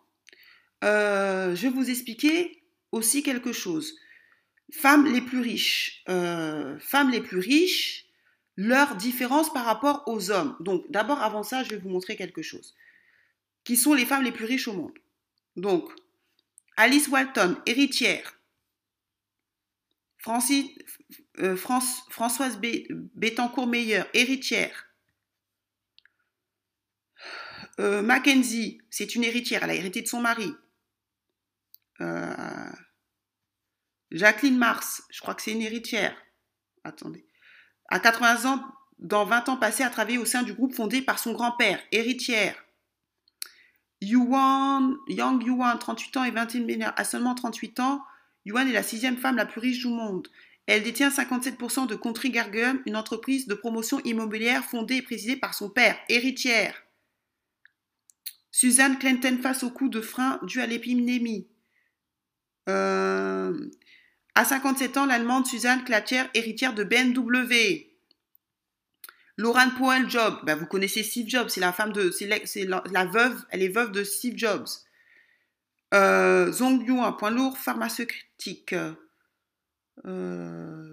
Euh, je vais vous expliquer aussi quelque chose. Femmes les plus riches. Euh, femmes les plus riches, leur différence par rapport aux hommes. Donc, d'abord, avant ça, je vais vous montrer quelque chose. Qui sont les femmes les plus riches au monde Donc, Alice Walton, héritière. Euh, Françoise Bettencourt-Meyer, héritière. Euh, Mackenzie, c'est une héritière, elle a hérité de son mari. Jacqueline Mars, je crois que c'est une héritière. Attendez. À 80 ans, dans 20 ans passés à travailler au sein du groupe fondé par son grand-père, héritière. Yuan, Yang Yuan, 38 ans et 21 milliards. À seulement 38 ans, Yuan est la sixième femme la plus riche du monde. Elle détient 57% de Country Garden, une entreprise de promotion immobilière fondée et présidée par son père, héritière. Suzanne Clinton face au coup de frein dû à l'épidémie. Euh, à 57 ans, l'Allemande Suzanne Klatcher, héritière de BMW. Lauren Powell Job, ben, vous connaissez Steve Jobs, c'est la femme de, c'est la, veuve, elle est veuve de Steve Jobs. Euh, Zong Yu, un point lourd pharmaceutique. Euh,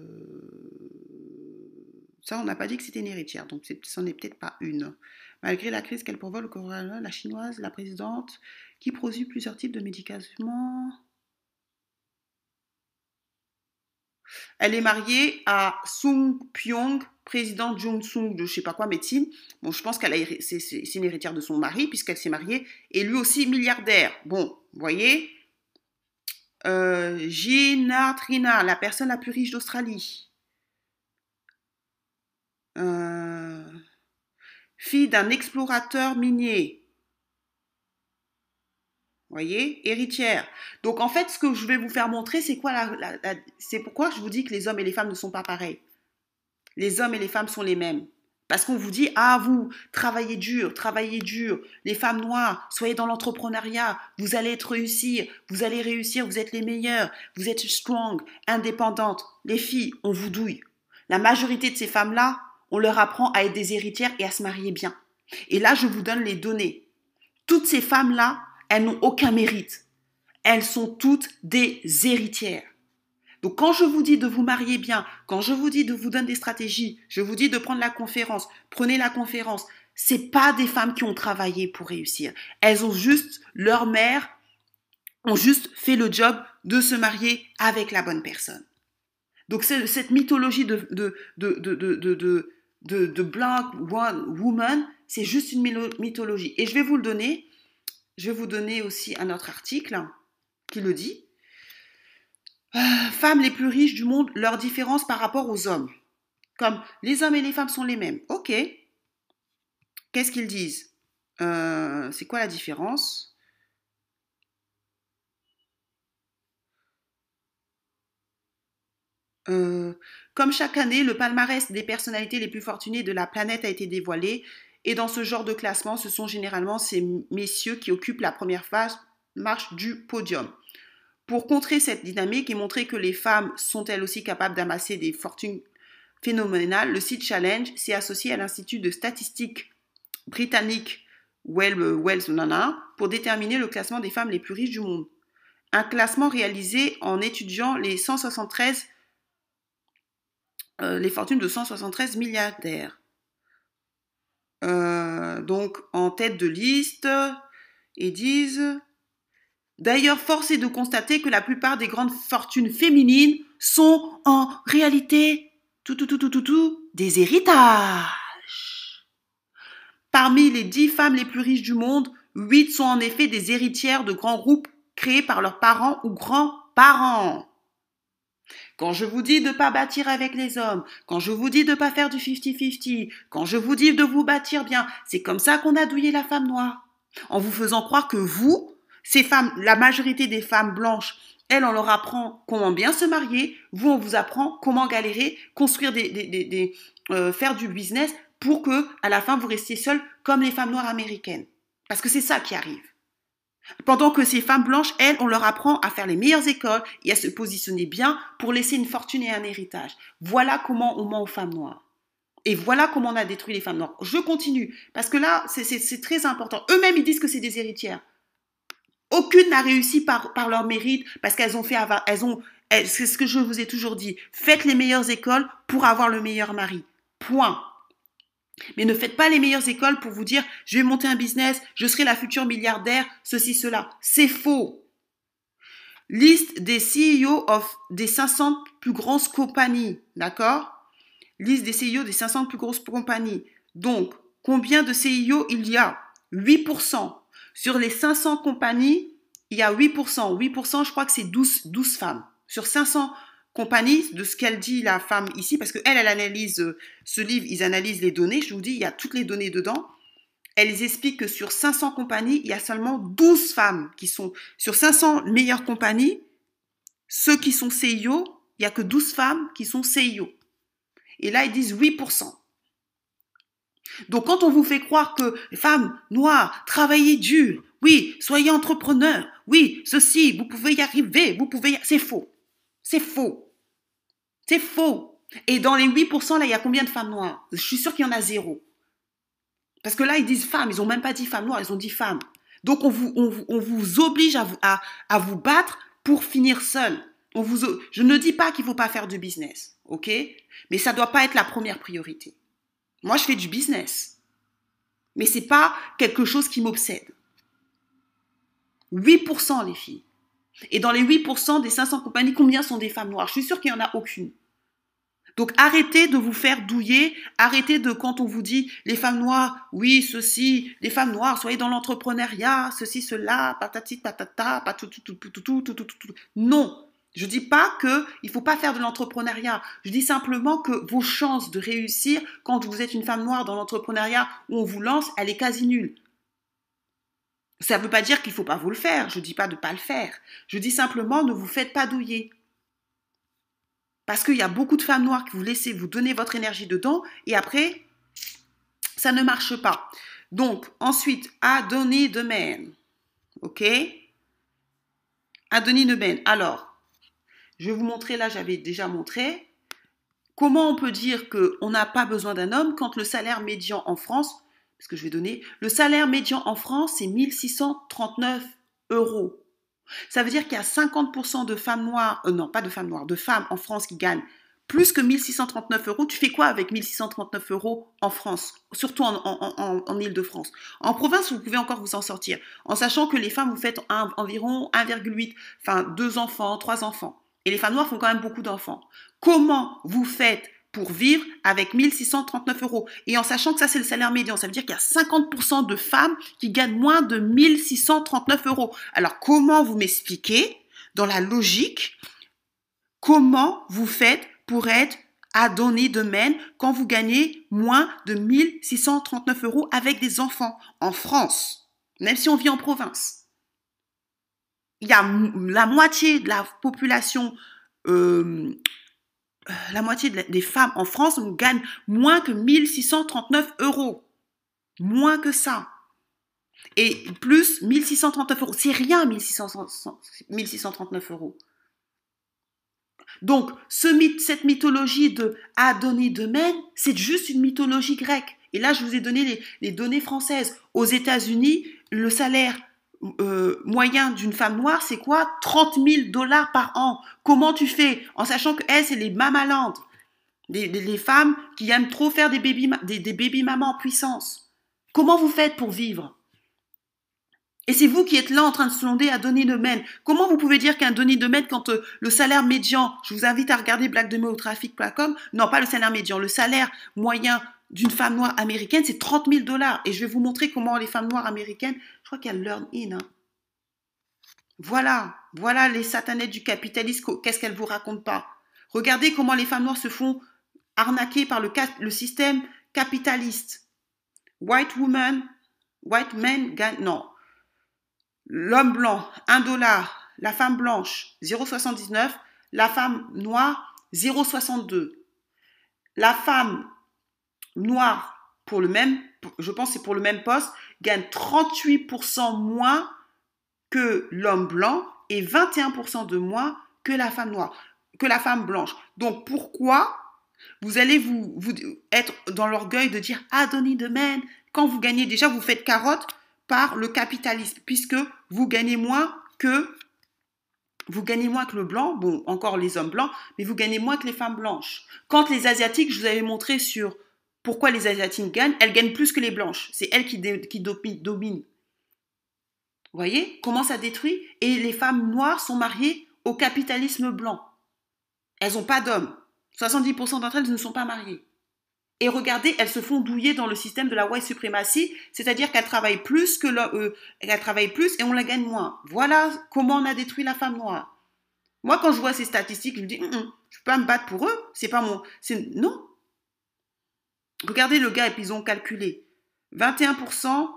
ça, on n'a pas dit que c'était une héritière, donc ce n'est peut-être pas une. Malgré la crise qu'elle provoque, la chinoise, la présidente, qui produit plusieurs types de médicaments. Elle est mariée à Sung Pyong présidente Jung Sung de je sais pas quoi médecine. Bon, je pense qu'elle a c'est une héritière de son mari puisqu'elle s'est mariée et lui aussi milliardaire. Bon, vous voyez. Euh, Gina Trina, la personne la plus riche d'Australie. Euh, fille d'un explorateur minier. Voyez, héritière. Donc en fait, ce que je vais vous faire montrer, c'est quoi c'est pourquoi je vous dis que les hommes et les femmes ne sont pas pareils. Les hommes et les femmes sont les mêmes. Parce qu'on vous dit, ah vous, travaillez dur, travaillez dur, les femmes noires, soyez dans l'entrepreneuriat, vous allez être réussir, vous allez réussir, vous êtes les meilleurs, vous êtes strong, indépendantes. Les filles, on vous douille. La majorité de ces femmes-là, on leur apprend à être des héritières et à se marier bien. Et là, je vous donne les données. Toutes ces femmes-là, elles n'ont aucun mérite. Elles sont toutes des héritières. Donc quand je vous dis de vous marier bien, quand je vous dis de vous donner des stratégies, je vous dis de prendre la conférence, prenez la conférence. C'est pas des femmes qui ont travaillé pour réussir. Elles ont juste leur mère ont juste fait le job de se marier avec la bonne personne. Donc cette mythologie de, de, de, de, black woman, c'est juste une mythologie. Et je vais vous le donner. Je vais vous donner aussi un autre article qui le dit. Euh, femmes les plus riches du monde, leur différence par rapport aux hommes. Comme les hommes et les femmes sont les mêmes. Ok. Qu'est-ce qu'ils disent? Euh, C'est quoi la différence? Euh, comme chaque année, le palmarès des personnalités les plus fortunées de la planète a été dévoilé. Et dans ce genre de classement, ce sont généralement ces messieurs qui occupent la première phase, marche du podium. Pour contrer cette dynamique et montrer que les femmes sont elles aussi capables d'amasser des fortunes phénoménales, le site Challenge s'est associé à l'Institut de statistiques britannique Wells Nana pour déterminer le classement des femmes les plus riches du monde. Un classement réalisé en étudiant les 173 euh, les fortunes de 173 milliardaires. Euh, donc en tête de liste, et disent D'ailleurs, force est de constater que la plupart des grandes fortunes féminines sont en réalité tout, tout, tout, tout, tout, tout des héritages. Parmi les dix femmes les plus riches du monde, huit sont en effet des héritières de grands groupes créés par leurs parents ou grands-parents. Quand je vous dis de ne pas bâtir avec les hommes, quand je vous dis de ne pas faire du 50-50, quand je vous dis de vous bâtir bien, c'est comme ça qu'on a douillé la femme noire. En vous faisant croire que vous, ces femmes, la majorité des femmes blanches, elles, on leur apprend comment bien se marier. Vous, on vous apprend comment galérer, construire des, des, des, euh, faire du business pour que, à la fin, vous restiez seul comme les femmes noires américaines. Parce que c'est ça qui arrive. Pendant que ces femmes blanches, elles, on leur apprend à faire les meilleures écoles et à se positionner bien pour laisser une fortune et un héritage. Voilà comment on ment aux femmes noires. Et voilà comment on a détruit les femmes noires. Je continue, parce que là, c'est très important. Eux-mêmes, ils disent que c'est des héritières. Aucune n'a réussi par, leur mérite, parce qu'elles ont fait avoir, elles ont, c'est ce que je vous ai toujours dit. Faites les meilleures écoles pour avoir le meilleur mari. Point. Mais ne faites pas les meilleures écoles pour vous dire je vais monter un business, je serai la future milliardaire, ceci, cela. C'est faux. Liste des CEO of, des 500 plus grosses compagnies, d'accord? Liste des CEO des 500 plus grosses compagnies. Donc, combien de CEO il y a? 8%. Sur les 500 compagnies, il y a 8%. 8%, je crois que c'est 12, 12 femmes. Sur 500 compagnie de ce qu'elle dit la femme ici, parce qu'elle, elle analyse euh, ce livre, ils analysent les données. Je vous dis, il y a toutes les données dedans. Elles expliquent que sur 500 compagnies, il y a seulement 12 femmes qui sont sur 500 meilleures compagnies. Ceux qui sont CIO, il n'y a que 12 femmes qui sont CIO. Et là, ils disent 8%. Donc, quand on vous fait croire que les femmes noires, travaillez dur, oui, soyez entrepreneurs, oui, ceci, vous pouvez y arriver, vous pouvez y... C'est faux. C'est faux. C'est faux. Et dans les 8%, là, il y a combien de femmes noires? Je suis sûre qu'il y en a zéro. Parce que là, ils disent femmes, ils n'ont même pas dit femmes noires, ils ont dit femmes. Donc, on vous, on, vous oblige à vous, à, à vous battre pour finir seul. On vous, je ne dis pas qu'il ne faut pas faire du business, ok? Mais ça ne doit pas être la première priorité. Moi, je fais du business. Mais ce n'est pas quelque chose qui m'obsède. 8% les filles. Et dans les 8% des 500 compagnies, combien sont des femmes noires? Je suis sûre qu'il n'y en a aucune. Donc arrêtez de vous faire douiller, arrêtez de quand on vous dit les femmes noires, oui, ceci, les femmes noires, soyez dans l'entrepreneuriat, ceci, cela, patati, patata, tout. Non, je dis pas faut pas faire de l'entrepreneuriat. Je dis simplement que femme noire dans l'entrepreneuriat où on vous lance, elle. Ça ne veut pas dire qu'il ne faut pas vous le faire. Je ne dis pas de ne pas le faire. Je dis simplement ne vous faites pas douiller. Parce qu'il y a beaucoup de femmes noires qui vous laissez vous donner votre énergie dedans et après, ça ne marche pas. Donc, ensuite, Adonis de Men. OK? Adonis de Men. Alors, je vais vous montrer, là j'avais déjà montré, comment on peut dire qu'on n'a pas besoin d'un homme quand le salaire médian en France, parce que je vais donner, le salaire médian en France c'est 1639 euros. Ça veut dire qu'il y a 50% de femmes noires, euh, non pas de femmes noires, de femmes en France qui gagnent plus que 1639 euros. Tu fais quoi avec 1639 euros en France, surtout en, Ile-de-France En province, vous pouvez encore vous en sortir, en sachant que les femmes, vous faites environ 1,8, enfin deux enfants, trois enfants. Et les femmes noires font quand même beaucoup d'enfants. Comment vous faites pour vivre avec 1639 euros Et en sachant que ça, c'est le salaire médian, ça veut dire qu'il y a 50% de femmes qui gagnent moins de 1639 euros. Alors, comment vous m'expliquez, dans la logique, comment vous faites pour être à donner de même quand vous gagnez moins de 1639 euros avec des enfants en France, même si on vit en province? Il y a la moitié de la population, euh, la moitié des femmes en France gagnent moins que 1639 euros. Moins que ça. Et plus 1639 euros. C'est rien 1639 euros. Donc, cette mythologie de Adonis de Men, c'est juste une mythologie grecque. Et là, je vous ai donné les données françaises. Aux États-Unis, le salaire euh, moyen d'une femme noire, c'est quoi? 30 000 dollars par an. Comment tu fais? En sachant que c'est les mamalandes. Les, femmes qui aiment trop faire des baby, des, baby mamans en puissance. Comment vous faites pour vivre? Et c'est vous qui êtes là en train de sonder à donner de men. Comment vous pouvez dire qu'un donné de men quand euh, le salaire médian, je vous invite à regarder blackdemotrafic.com, non pas le salaire médian, le salaire moyen d'une femme noire américaine, c'est 30 000 dollars. Et je vais vous montrer comment les femmes noires américaines, je crois a Learn In. Hein. Voilà, voilà les satanettes du capitalisme, qu'est-ce qu'elles vous racontent pas? Regardez comment les femmes noires se font arnaquer par le, le système capitaliste. White woman, white man gagne, non. L'homme blanc, 1 dollar. La femme blanche, 0,79. La femme noire, 0,62. La femme noir pour le même, je pense c'est pour le même poste, gagne 38% moins que l'homme blanc et 21% de moins que la femme noire, que la femme blanche. Donc pourquoi vous allez vous, être dans l'orgueil de dire ah Donny de même quand vous gagnez déjà vous faites carotte par le capitalisme puisque vous gagnez moins que vous gagnez moins que le blanc, bon, encore les hommes blancs, mais vous gagnez moins que les femmes blanches. Quand les Asiatiques, je vous avais montré sur pourquoi les Asiatiques gagnent Elles gagnent plus que les blanches. C'est elles qui, dominent. Vous voyez comment ça détruit? Et les femmes noires sont mariées au capitalisme blanc. Elles n'ont pas d'hommes. 70% d'entre elles ne sont pas mariées. Et regardez, elles se font douiller dans le système de la white suprématie, c'est-à-dire qu'elles travaillent plus euh, travaillent plus et on la gagne moins. Voilà comment on a détruit la femme noire. Moi, quand je vois ces statistiques, je me dis, hum, hum, je ne peux pas me battre pour eux. C'est pas mon, non, Regardez le puis ils ont calculé. 21%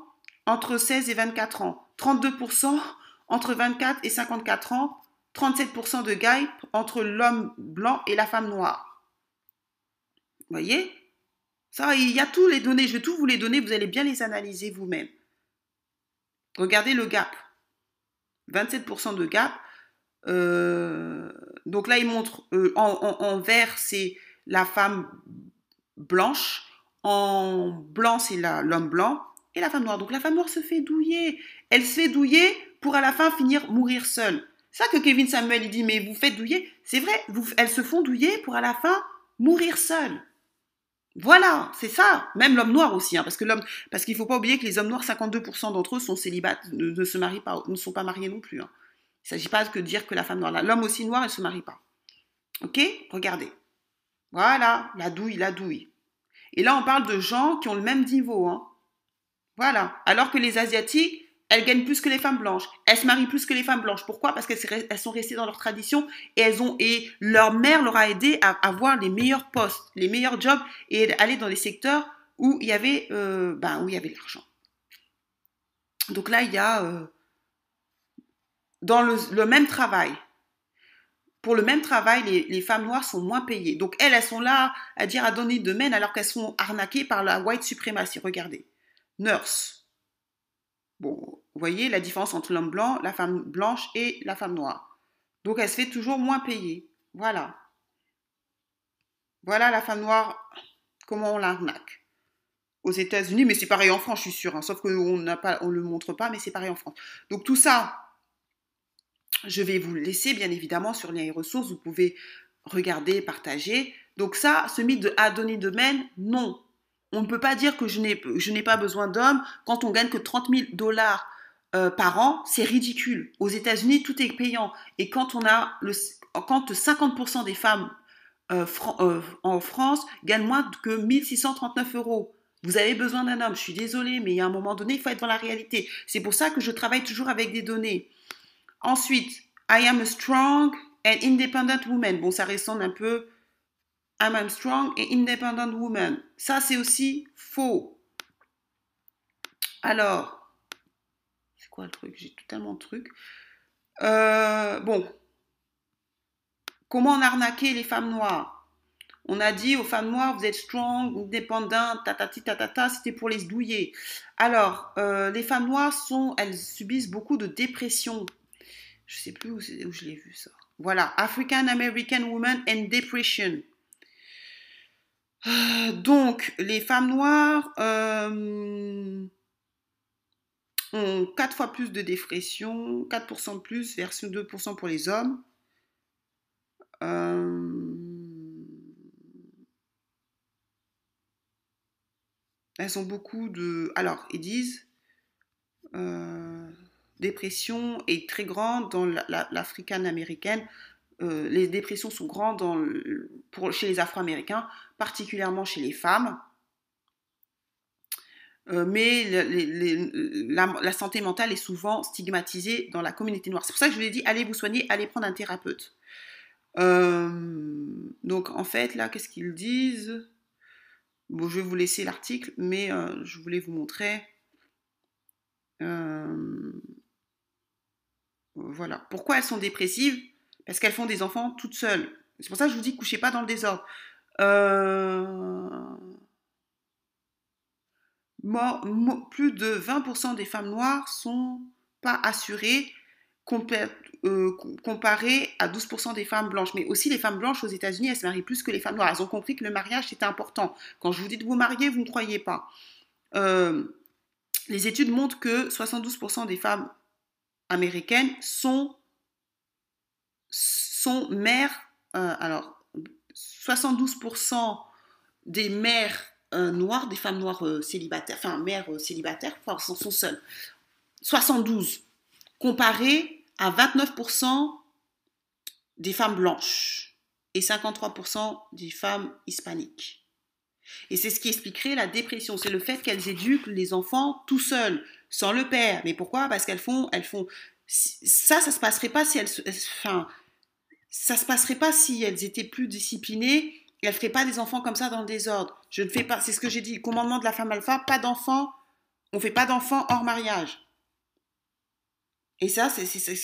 entre 16 et 24 ans. 32% entre 24 et 54 ans. 37% de gars entre l'homme blanc et la femme noire. Vous voyez? Ça, il y a tous les données. Je vais tout vous les donner. Vous allez bien les analyser vous-même. Regardez le gap. 27% de gap. Euh, donc là, il montre euh, en vert, c'est la femme blanche en blanc, c'est l'homme blanc et la femme noire. Donc la femme noire se fait douiller. Elle se fait douiller pour à la fin finir mourir seule. C'est ça que Kevin Samuel dit, mais vous faites douiller. C'est vrai, elles se font douiller pour à la fin mourir seule. Voilà, c'est ça. Même l'homme noir aussi, hein, parce que l'homme, parce qu'il faut pas oublier que les hommes noirs, 52% d'entre eux sont célibats, ne, se marient pas, ne sont pas mariés non plus. Hein. Il ne s'agit pas de dire que la femme noire, l'homme aussi noir, elle se marie pas. Ok? Regardez. Voilà, la douille, la douille. Et là, on parle de gens qui ont le même niveau. Hein. Voilà. Alors que les Asiatiques, elles gagnent plus que les femmes blanches. Elles se marient plus que les femmes blanches. Pourquoi? Parce qu'elles sont restées dans leur tradition et elles ont et leur mère leur a aidé à avoir les meilleurs postes, les meilleurs jobs et aller dans les secteurs où il y avait, euh, ben, avait l'argent. Donc là, il y a euh, dans le, même travail. Pour le même travail, les, femmes noires sont moins payées. Donc elles, elles sont là à dire à donner de men alors qu'elles sont arnaquées par la white supremacy. Regardez. Nurse. Bon, vous voyez la différence entre l'homme blanc, la femme blanche et la femme noire. Donc elle se fait toujours moins payer. Voilà. Voilà la femme noire, comment on l'arnaque. Aux États-Unis, mais c'est pareil en France, je suis sûre. Hein, sauf qu'on ne le montre pas, mais c'est pareil en France. Donc tout ça, je vais vous le laisser, bien évidemment, sur les ressources. Vous pouvez regarder, partager. Donc ça, ce mythe de a donné de men, non. On ne peut pas dire que je n'ai pas besoin d'hommes quand on gagne que 30 000 dollars euh, par an. C'est ridicule. Aux États-Unis, tout est payant. Et quand on a quand 50% des femmes euh, euh, en France gagnent moins que 1639 euros. Vous avez besoin d'un homme. Je suis désolée, mais il y a un moment donné, il faut être dans la réalité. C'est pour ça que je travaille toujours avec des données. Ensuite, I am a strong and independent woman. Bon, ça ressemble un peu I am strong and independent woman. Ça, c'est aussi faux. Alors, c'est quoi le truc? J'ai tellement de trucs. Euh, bon, comment on arnaquer les femmes noires? On a dit aux femmes noires, vous êtes strong, indépendantes, tatati tatata, c'était pour les douiller. Alors, euh, les femmes noires sont, elles subissent beaucoup de dépression. Je sais plus où, je l'ai vu ça. Voilà, African American Women and Depression. Euh, donc, les femmes noires euh, ont 4 fois plus de dépression, 4% de plus versus 2% pour les hommes. Euh, elles ont beaucoup de... Alors, ils disent dépression est très grande dans l'africaine américaine. Euh, les dépressions sont grandes chez les Afro-Américains, particulièrement chez les femmes. Euh, mais la, santé mentale est souvent stigmatisée dans la communauté noire. C'est pour ça que je vous ai dit, allez vous soigner, allez prendre un thérapeute. Euh, donc en fait, là, qu'est-ce qu'ils disent? Bon, je vais vous laisser l'article, mais je voulais vous montrer. Voilà. Pourquoi elles sont dépressives? Parce qu'elles font des enfants toutes seules. C'est pour ça que je vous dis, couchez pas dans le désordre. Euh, plus de 20% des femmes noires sont pas assurées euh, comparé à 12% des femmes blanches. Mais aussi les femmes blanches aux États-Unis, elles se marient plus que les femmes noires. Elles ont compris que le mariage c'était important. Quand je vous dis de vous marier, vous ne croyez pas. Euh, les études montrent que 72% des femmes américaines sont, sont mères. Euh, alors, 72% des mères euh, noires, des femmes noires euh, célibataires, enfin mères célibataires, enfin, sont, sont seules. 72, comparé à 29% des femmes blanches et 53% des femmes hispaniques. Et c'est ce qui expliquerait la dépression, c'est le fait qu'elles éduquent les enfants tout seuls sans le père. Mais pourquoi? Parce qu'elles font, elles font. Ça, ça se passerait pas si elles, enfin, ça se passerait pas si elles étaient plus disciplinées. Elles feraient pas des enfants comme ça dans le désordre. Je ne fais pas. C'est ce que j'ai dit. Commandement de la femme alpha. Pas d'enfants. On fait pas d'enfants hors mariage. Et ça,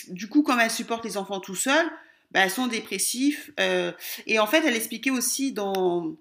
du coup, comme elles supportent les enfants tout seules, ben, elles sont dépressives. Euh, et en fait, elle expliquait aussi dans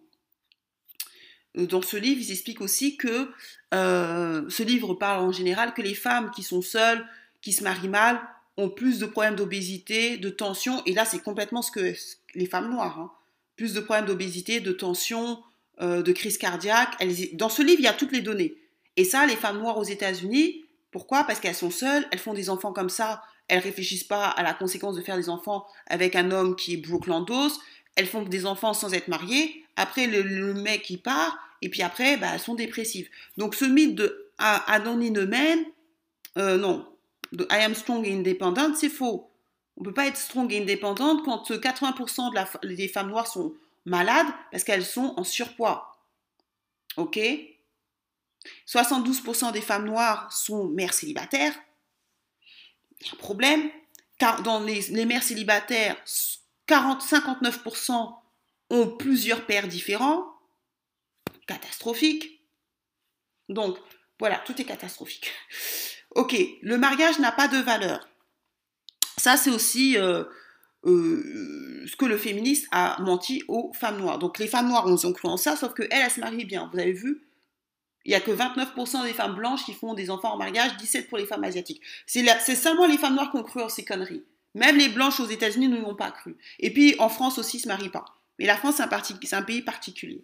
dans ce livre, ils expliquent aussi que euh, ce livre parle en général que les femmes qui sont seules, qui se marient mal, ont plus de problèmes d'obésité, de tension. Et là, c'est complètement ce que les femmes noires. Hein. Plus de problèmes d'obésité, de tension, euh, de crise cardiaque. dans ce livre, il y a toutes les données. Et ça, les femmes noires aux États-Unis, pourquoi? Parce qu'elles sont seules, elles font des enfants comme ça, elles réfléchissent pas à la conséquence de faire des enfants avec un homme qui est Brooke Landos, elles font des enfants sans être mariées. Après, le, mec, il part, et puis après, bah, elles sont dépressives. Donc, ce mythe de I man, euh, non, de I am strong et independent, c'est faux. On ne peut pas être strong et indépendante quand 80% de la, des femmes noires sont malades parce qu'elles sont en surpoids. OK? 72% des femmes noires sont mères célibataires. Il y a un problème. Car dans les, les mères célibataires, 40, 59% ont plusieurs pères différents. Catastrophique. Donc, voilà, tout est catastrophique. Ok, le mariage n'a pas de valeur. Ça, c'est aussi euh, euh, ce que le féministe a menti aux femmes noires. Donc, les femmes noires, on ont cru en ça, sauf qu'elles, elles se marient bien. Vous avez vu il n'y a que 29% des femmes blanches qui font des enfants en mariage, 17% pour les femmes asiatiques. C'est seulement les femmes noires qui ont cru en ces conneries. Même les blanches aux États-Unis ne l'ont pas cru. Et puis en France aussi, ils ne se marient pas. Mais la France, c'est un, pays particulier.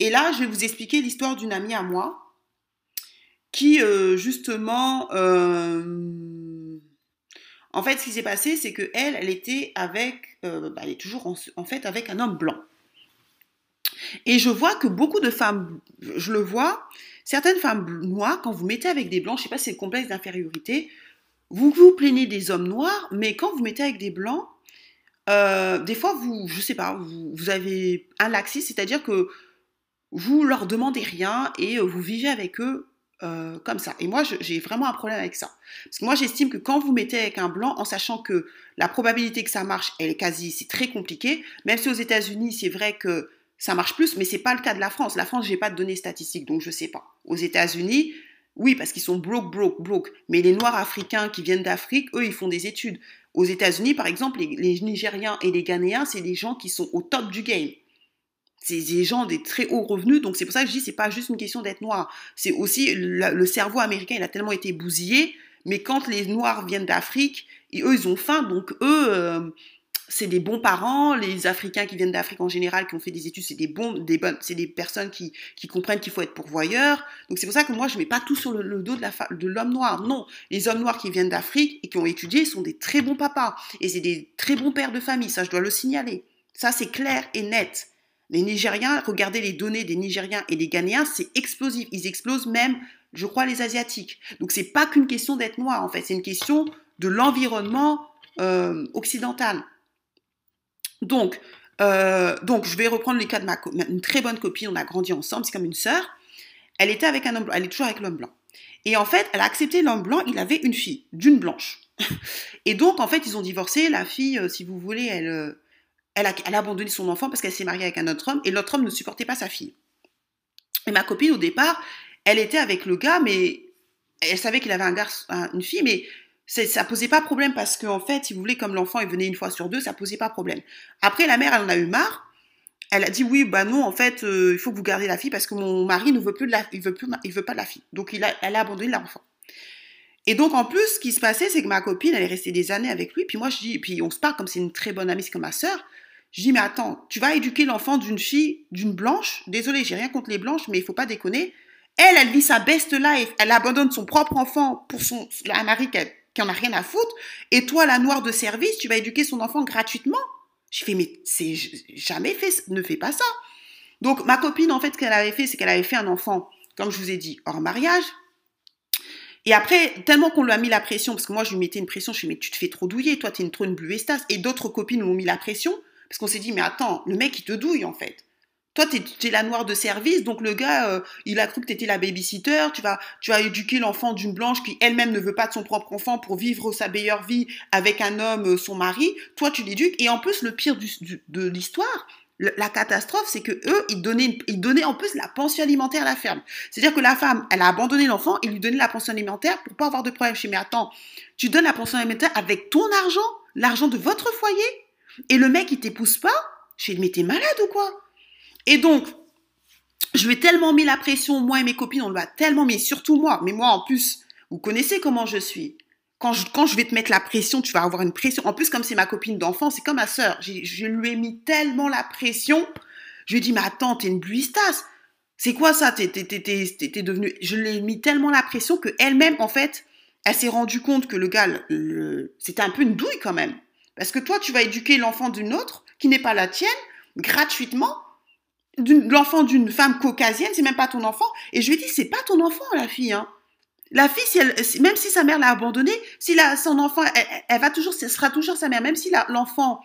Et là, je vais vous expliquer l'histoire d'une amie à moi qui, euh, justement, euh, en fait, ce qui s'est passé, c'est que elle, elle était avec, euh, bah, elle est toujours en, fait avec un homme blanc. Et je vois que beaucoup de femmes, je le vois, certaines femmes noires, quand vous mettez avec des blancs, je sais pas si c'est le complexe d'infériorité, vous vous plaignez des hommes noirs, mais quand vous mettez avec des blancs, des fois, vous, je sais pas, vous, avez un laxisme, c'est-à-dire que vous leur demandez rien et euh, vous vivez avec eux euh, comme ça. Et moi, j'ai vraiment un problème avec ça. Parce que moi, j'estime que quand vous mettez avec un blanc, en sachant que la probabilité que ça marche, elle est quasi, c'est très compliqué. Même si aux États-Unis, c'est vrai que ça marche plus, mais c'est pas le cas de la France. La France, j'ai pas de données statistiques, donc je sais pas. Aux États-Unis, oui, parce qu'ils sont broke, broke, broke. Mais les Noirs africains qui viennent d'Afrique, eux, ils font des études. Aux États-Unis, par exemple, les, Nigériens et les Ghanéens, c'est des gens qui sont au top du game. C'est des gens des très hauts revenus, donc c'est pour ça que je dis c'est pas juste une question d'être noir. C'est aussi le, cerveau américain, il a tellement été bousillé. Mais quand les Noirs viennent d'Afrique, eux, ils ont faim, donc eux, euh, c'est des bons parents. Les Africains qui viennent d'Afrique en général, qui ont fait des études, c'est des bons, des bonnes, c'est des personnes qui, qui comprennent qu'il faut être pourvoyeur. Donc c'est pour ça que moi je mets pas tout sur le, dos de de l'homme noir. Non, les hommes noirs qui viennent d'Afrique et qui ont étudié sont des très bons papas et c'est des très bons pères de famille. Ça, je dois le signaler. Ça, c'est clair et net. Les Nigériens, regardez les données des Nigériens et des Ghanéens, c'est explosif. Ils explosent même, je crois, les Asiatiques. Donc c'est pas qu'une question d'être noir en fait, c'est une question de l'environnement euh, occidental. Donc, euh, donc, je vais reprendre les cas de ma une très bonne copine, on a grandi ensemble, c'est comme une sœur. Elle était avec un homme blanc, elle est toujours avec l'homme blanc. Et en fait, elle a accepté l'homme blanc, il avait une fille, d'une blanche. Et donc, en fait, ils ont divorcé. La fille, euh, si vous voulez, elle, elle, a, abandonné son enfant parce qu'elle s'est mariée avec un autre homme et l'autre homme ne supportait pas sa fille. Et ma copine, au départ, elle était avec le gars, mais elle savait qu'il avait un garçon, une fille, mais ça posait pas problème parce qu'en en fait, si vous voulez, comme l'enfant il venait une fois sur deux, ça posait pas problème. Après, la mère, elle en a eu marre. Elle a dit oui, bah non, en fait, euh, il faut que vous gardiez la fille parce que mon mari ne veut plus de la, il veut plus, il veut pas la fille. Donc elle a abandonné l'enfant. Et donc en plus, ce qui se passait, c'est que ma copine, elle est restée des années avec lui. Puis moi, je dis, puis on se parle comme c'est une très bonne amie, c'est comme ma sœur. Je dis mais attends, tu vas éduquer l'enfant d'une fille, d'une blanche? Désolée, j'ai rien contre les blanches, mais il faut pas déconner. Elle, elle vit sa best life. Elle abandonne son propre enfant pour son un mari qu'elle qui en a rien à foutre. Et toi, la noire de service, tu vas éduquer son enfant gratuitement? Je fais, mais c'est jamais fait, ne fais pas ça. Donc, ma copine, en fait, ce qu'elle avait fait, c'est qu'elle avait fait un enfant, comme je vous ai dit, hors mariage. Et après, tellement qu'on lui a mis la pression, parce que moi, je lui mettais une pression, je lui mais tu te fais trop douiller, toi, t'es une trop une bluestasse. Et d'autres copines m'ont mis la pression, parce qu'on s'est dit, mais attends, le mec, il te douille, en fait. Toi, tu es, la noire de service, donc le gars, euh, il a cru que tu étais la babysitter, tu vas, tu vas éduquer l'enfant d'une blanche qui elle-même ne veut pas de son propre enfant pour vivre sa meilleure vie avec un homme, euh, son mari. Toi, tu l'éduques. Et en plus, le pire de l'histoire, la catastrophe, c'est que eux, ils donnaient, ils donnaient en plus la pension alimentaire à la ferme. C'est-à-dire que la femme, elle a abandonné l'enfant et lui donnait la pension alimentaire pour pas avoir de problème. Je mais attends, tu donnes la pension alimentaire avec ton argent, l'argent de votre foyer, et le mec, il t'épouse pas? Je dis, mais t'es malade ou quoi? Et donc, je lui ai tellement mis la pression, moi et mes copines, on lui a tellement mis, surtout moi, mais moi en plus, vous connaissez comment je suis. Quand je, vais te mettre la pression, tu vas avoir une pression. En plus, comme c'est ma copine d'enfance, c'est comme ma sœur. Je lui ai mis tellement la pression. Je lui ai dit, mais attends, t'es une bluistasse. C'est quoi ça? T'es devenu. Je lui ai mis tellement la pression que elle-même, en fait, elle s'est rendue compte que le gars, c'était un peu une douille quand même. Parce que toi, tu vas éduquer l'enfant d'une autre qui n'est pas la tienne gratuitement l'enfant d'une femme caucasienne, c'est même pas ton enfant. Et je lui dit, c'est pas ton enfant, la fille. Hein. La fille, même si sa mère l'a abandonnée, si son enfant, elle, va toujours, ce sera toujours sa mère. Même si l'enfant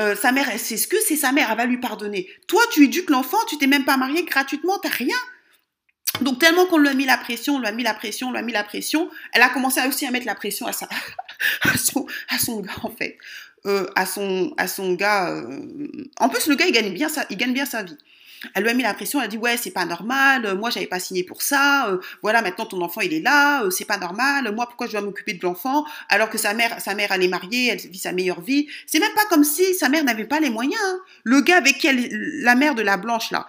euh, sa mère, elle s'excuse, c'est sa mère, elle va lui pardonner. Toi, tu éduques l'enfant, tu t'es même pas marié gratuitement, t'as rien. Donc tellement qu'on lui a mis la pression, on lui a mis la pression, on lui a mis la pression, elle a commencé aussi à mettre la pression à, sa, à, son, à son gars en fait, euh, à son à son gars. Euh, en plus le gars il gagne bien sa, il gagne bien sa vie. Elle lui a mis la pression, elle a dit ouais c'est pas normal, euh, moi j'avais pas signé pour ça, voilà maintenant ton enfant il est là, c'est pas normal, moi pourquoi je dois m'occuper de l'enfant alors que sa mère sa mère elle est mariée, elle vit sa meilleure vie. C'est même pas comme si sa mère n'avait pas les moyens. Hein. Le gars avec qui elle, la mère de la blanche là,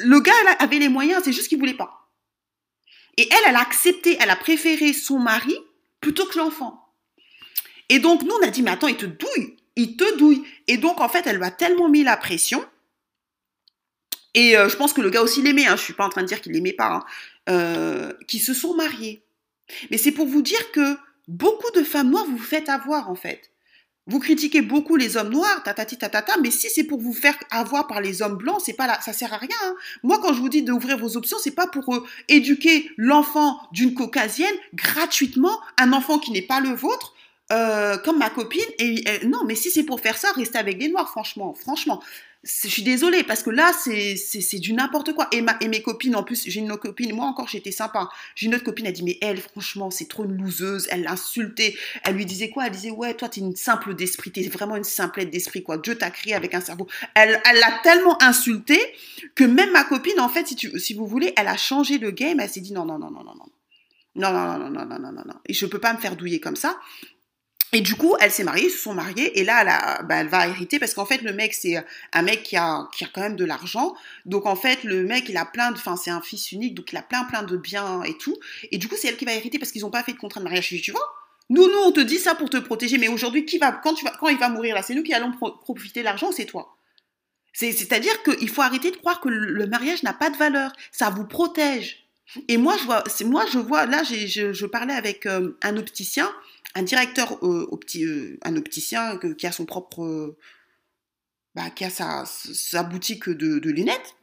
le gars avait les moyens, c'est juste qu'il voulait pas. Et elle, elle a accepté, elle a préféré son mari plutôt que l'enfant. Et donc nous on a dit mais attends il te douille, il te douille. Et donc en fait elle lui a tellement mis la pression et euh, je pense que le gars aussi l'aimait, hein, je suis pas en train de dire qu'il l'aimait pas, hein, euh, qui se sont mariés. Mais c'est pour vous dire que beaucoup de femmes noires vous faites avoir en fait. Vous critiquez beaucoup les hommes noirs, tatati tatata, mais si c'est pour vous faire avoir par les hommes blancs, c'est pas là, ça sert à rien. Hein. Moi, quand je vous dis d'ouvrir vos options, c'est pas pour euh, éduquer l'enfant d'une caucasienne gratuitement, un enfant qui n'est pas le vôtre, euh, comme ma copine. Et, et non, mais si c'est pour faire ça, restez avec des noirs, franchement, franchement je suis désolée parce que là, c'est du n'importe quoi. Et, ma, et mes copines, en plus, j'ai une autre copine, moi encore, j'étais sympa. J'ai une autre copine, elle dit, mais elle, franchement, c'est trop une loseuse. Elle l'insultait. Elle lui disait quoi Elle disait, ouais, toi, t'es une simple d'esprit. T'es vraiment une simplette d'esprit, quoi. Dieu t'a créé avec un cerveau. Elle l'a tellement insultée que même ma copine, en fait, si, tu, si vous voulez, elle a changé de game. Elle s'est dit, non, non, non, non, non, non. Non, non, non, non, non, non, non, non. Et je peux pas me faire douiller comme ça et du coup, elle s'est mariée, ils se sont mariés, et là, elle, bah, elle va hériter parce qu'en fait, le mec, c'est un mec qui a, qui a quand même de l'argent. Donc en fait, le mec, il a plein de, enfin, c'est un fils unique, donc il a plein, plein de biens et tout. Et du coup, c'est elle qui va hériter parce qu'ils n'ont pas fait de contrat de mariage. Tu vois Nous, nous, on te dit ça pour te protéger, mais aujourd'hui, qui va, quand tu vas, quand il va mourir là, c'est nous qui allons profiter de l'argent, c'est toi? C'est-à-dire qu'il faut arrêter de croire que le mariage n'a pas de valeur. Ça vous protège. Et moi, je vois, moi, je vois, là, je, je parlais avec euh, un opticien un directeur euh, opti, euh, un opticien qui a son propre, bah, qui a sa, boutique de, lunettes.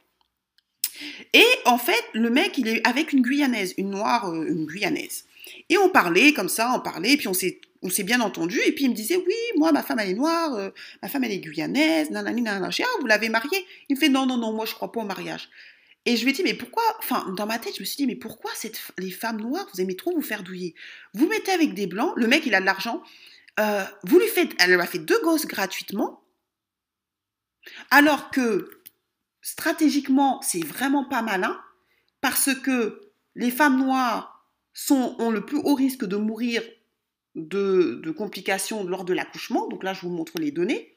Et en fait, le mec, il est avec une Guyanaise, une noire, euh, une Guyanaise. Et on parlait comme ça, on parlait, puis on s'est on s'est bien entendu, et puis il me disait, oui, moi, ma femme, elle est noire, ma femme, elle est guyanaise, nanani, nanana. Je dis, ah, vous l'avez mariée? Il me fait, non, non, non, moi, je crois pas au mariage. Et je lui ai dit, mais pourquoi, enfin, dans ma tête, je me suis dit, mais pourquoi les femmes noires, vous aimez trop vous faire douiller? Vous mettez avec des blancs, le mec, il a de l'argent, euh, vous lui faites, elle a fait deux gosses gratuitement, alors que stratégiquement, c'est vraiment pas malin, parce que les femmes noires ont le plus haut risque de mourir de, de complications lors de l'accouchement. Donc là, je vous montre les données.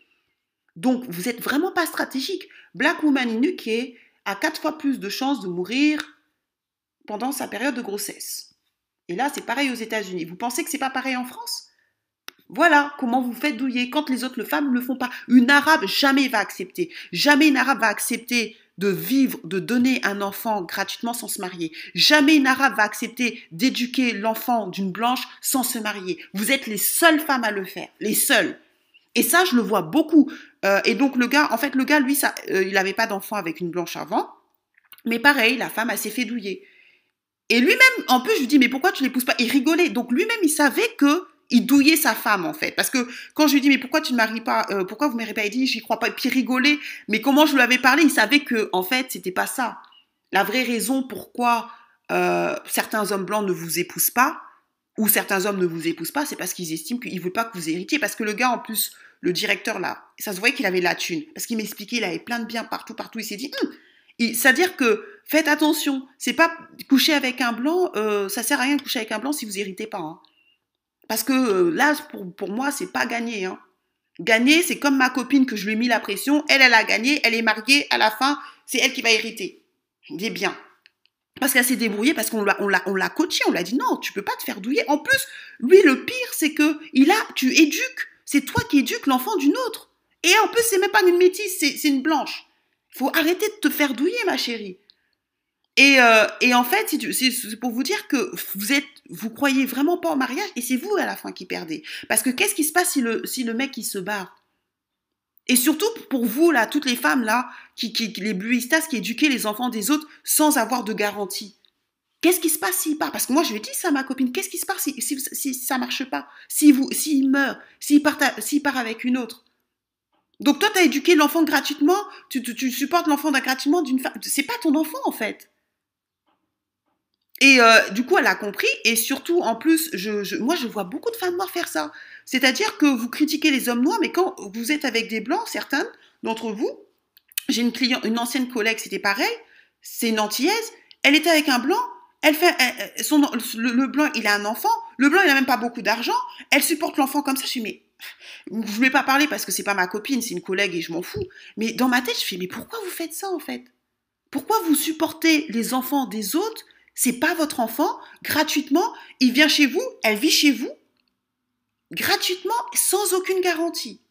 Donc, vous n'êtes vraiment pas stratégique. Black Woman in UK, a quatre fois plus de chances de mourir pendant sa période de grossesse. Et là, c'est pareil aux États-Unis. Vous pensez que c'est pas pareil en France? Voilà comment vous faites douiller quand les autres femmes ne le font pas. Une arabe jamais va accepter. Jamais une arabe va accepter de vivre, de donner un enfant gratuitement sans se marier. Jamais une arabe va accepter d'éduquer l'enfant d'une blanche sans se marier. Vous êtes les seules femmes à le faire. Les seules. Et ça, je le vois beaucoup. Euh, et donc le gars, en fait, le gars, lui, ça, euh, il n'avait pas d'enfant avec une blanche avant. Mais pareil, la femme, elle s'est fait douiller. Et lui-même, en plus, je lui dis, mais pourquoi tu l'épouses pas? Il rigolait. Donc lui-même, il savait que il douillait sa femme, en fait. Parce que quand je lui dis, mais pourquoi tu ne maries pas euh, Pourquoi vous ne mariez pas? Il dit, j'y crois pas. Et puis il rigolait. Mais comment je lui avais parlé? Il savait que, en fait, c'était pas ça. La vraie raison pourquoi certains hommes blancs ne vous épousent pas, ou certains hommes ne vous épousent pas, c'est parce qu'ils estiment qu'ils ne veulent pas que vous héritiez. Parce que le gars, en plus, le directeur là, ça se voyait qu'il avait la thune. Parce qu'il m'expliquait, il avait plein de biens partout, partout. Il s'est dit, hum, c'est-à-dire que faites attention, c'est pas coucher avec un blanc, euh, ça sert à rien de coucher avec un blanc si vous héritez pas. Hein. Parce que euh, là, pour, pour moi, c'est pas gagné. Hein. Gagner, c'est comme ma copine que je lui ai mis la pression, elle, elle a gagné, elle est mariée, à la fin, c'est elle qui va hériter. Des biens. Parce qu'elle s'est débrouillée, parce qu'on l'a, on l'a, on l'a coachée, on l'a dit non, tu peux pas te faire douiller. En plus, lui, le pire, c'est que il a, tu éduques, c'est toi qui éduques l'enfant d'une autre. Et en plus, c'est même pas une métisse, c'est, une blanche. Faut arrêter de te faire douiller, ma chérie. Et, euh, et en fait, c'est pour vous dire que vous êtes, vous croyez vraiment pas au mariage, et c'est vous à la fin qui perdez. Parce que qu'est-ce qui se passe si le, si le mec il se barre? Et surtout pour vous, là, toutes les femmes, là, les bluistas qui éduquaient les enfants des autres sans avoir de garantie. Qu'est-ce qui se passe s'il part Parce que moi, je lui dis ça à ma copine. Qu'est-ce qui se passe si, si, si ça marche pas? S'il si, s'il meurt S'il part, part avec une autre Donc toi, tu as éduqué l'enfant gratuitement, tu, supportes l'enfant gratuitement d'une femme. C'est pas ton enfant en fait. Et euh, du coup, elle a compris. Et surtout, en plus, moi, je vois beaucoup de femmes noires faire ça. C'est-à-dire que vous critiquez les hommes noirs, mais quand vous êtes avec des blancs, certains d'entre vous, j'ai une cliente, une ancienne collègue, c'était pareil. C'est une antillaise. Elle était avec un blanc. Elle fait son, le, blanc, il a un enfant. Le blanc, il a même pas beaucoup d'argent. Elle supporte l'enfant comme ça. Je suis mais je ne vais pas parler parce que c'est pas ma copine, c'est une collègue et je m'en fous. Mais dans ma tête, je fais mais pourquoi vous faites ça en fait? Pourquoi vous supportez les enfants des autres? C'est pas votre enfant gratuitement. Il vient chez vous, elle vit chez vous gratuitement sans aucune garantie.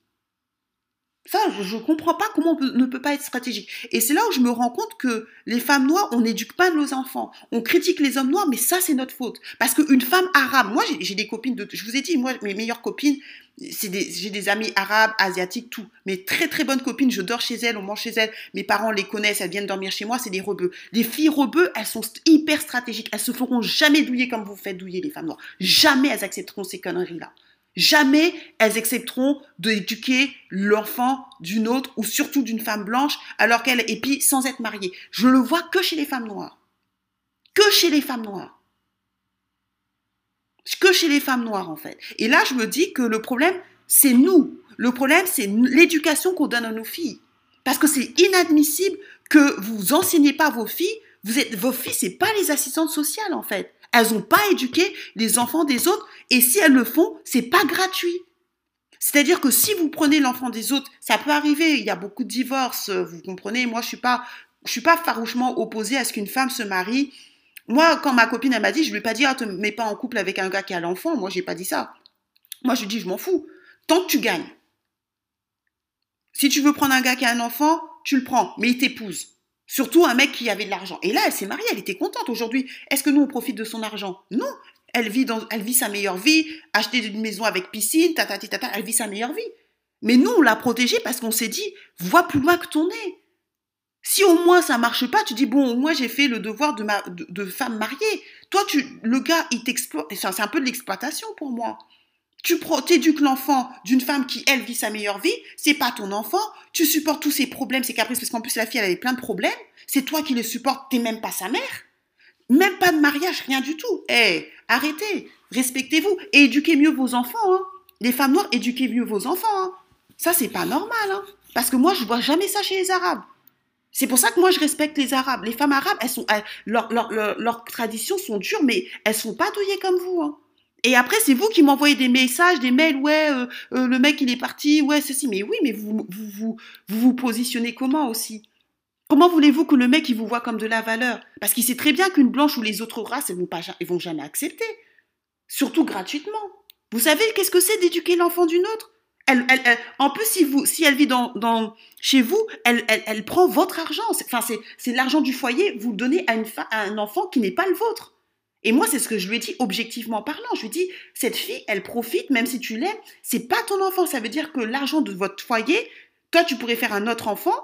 Ça, je ne comprends pas comment on ne peut pas être stratégique. Et c'est là où je me rends compte que les femmes noires, on n'éduque pas nos enfants. On critique les hommes noirs, mais ça, c'est notre faute. Parce qu'une femme arabe, moi, j'ai des copines de, je vous ai dit, moi, mes meilleures copines, j'ai des amis arabes, asiatiques, tout. Mais très, très bonnes copines, je dors chez elles, on mange chez elles, mes parents les connaissent, elles viennent dormir chez moi, c'est des rebeux. Les filles rebeux, elles sont hyper stratégiques. Elles se feront jamais douiller comme vous faites douiller les femmes noires. Jamais elles accepteront ces conneries-là. Jamais elles accepteront d'éduquer l'enfant d'une autre ou surtout d'une femme blanche alors qu'elle est puis sans être mariée. Je le vois que chez les femmes noires. Que chez les femmes noires. Que chez les femmes noires en fait. Et là, je me dis que le problème, c'est nous. Le problème, c'est l'éducation qu'on donne à nos filles. Parce que c'est inadmissible que vous enseignez pas vos filles. Vous êtes, vos filles, c'est pas les assistantes sociales en fait. Elles n'ont pas éduqué les enfants des autres et si elles le font, c'est pas gratuit. C'est-à-dire que si vous prenez l'enfant des autres, ça peut arriver. Il y a beaucoup de divorces, vous comprenez. Moi, je suis suis pas farouchement opposée à ce qu'une femme se marie. Moi, quand ma copine elle m'a dit, je lui ai pas dit, ah, te mets pas en couple avec un gars qui a l'enfant. Moi, j'ai pas dit ça. Moi, je dis, je m'en fous. Tant que tu gagnes. Si tu veux prendre un gars qui a un enfant, tu le prends, mais il t'épouse. Surtout un mec qui avait de l'argent. Et là, elle s'est mariée, elle était contente aujourd'hui. Est-ce que nous, on profite de son argent? Non. Elle vit, elle vit sa meilleure vie, acheter une maison avec piscine, tata, tata, elle vit sa meilleure vie. Mais nous, on l'a protégée parce qu'on s'est dit, vois plus loin que ton nez. Si au moins ça marche pas, tu dis, bon, moi j'ai fait le devoir de, ma, de, femme mariée. Toi, tu, le gars, il t'exploite. C'est un peu de l'exploitation pour moi. Tu éduques l'enfant d'une femme qui, elle, vit sa meilleure vie. C'est pas ton enfant. Tu supportes tous ses problèmes, ses caprices, parce qu'en plus, la fille, elle avait plein de problèmes. C'est toi qui le supportes. T'es même pas sa mère. Même pas de mariage, rien du tout. Eh, arrêtez. Respectez-vous. Et éduquez mieux vos enfants, hein. Les femmes noires, éduquez mieux vos enfants, hein. Ça, c'est pas normal, hein. Parce que moi, je vois jamais ça chez les Arabes. C'est pour ça que moi, je respecte les Arabes. Les femmes arabes, elles sont, leurs traditions sont dures, mais elles sont pas douillées comme vous. Et après, c'est vous qui m'envoyez des messages, des mails, ouais, euh, euh, le mec il est parti, ouais, ceci. Mais oui, mais vous vous, vous, vous, positionnez comment aussi? Comment voulez-vous que le mec il vous voit comme de la valeur? Parce qu'il sait très bien qu'une blanche ou les autres races, elles vont, pas, elles vont jamais accepter. Surtout gratuitement. Vous savez qu'est-ce que c'est d'éduquer l'enfant d'une autre? En plus, si, vous, si elle vit chez vous, elle, prend votre argent. Enfin, c'est l'argent du foyer, vous le donnez à un enfant qui n'est pas le vôtre. Et moi, c'est ce que je lui ai dit objectivement parlant. Je lui ai dit, cette fille, elle profite, même si tu l'aimes, c'est pas ton enfant. Ça veut dire que l'argent de votre foyer, toi, tu pourrais faire un autre enfant.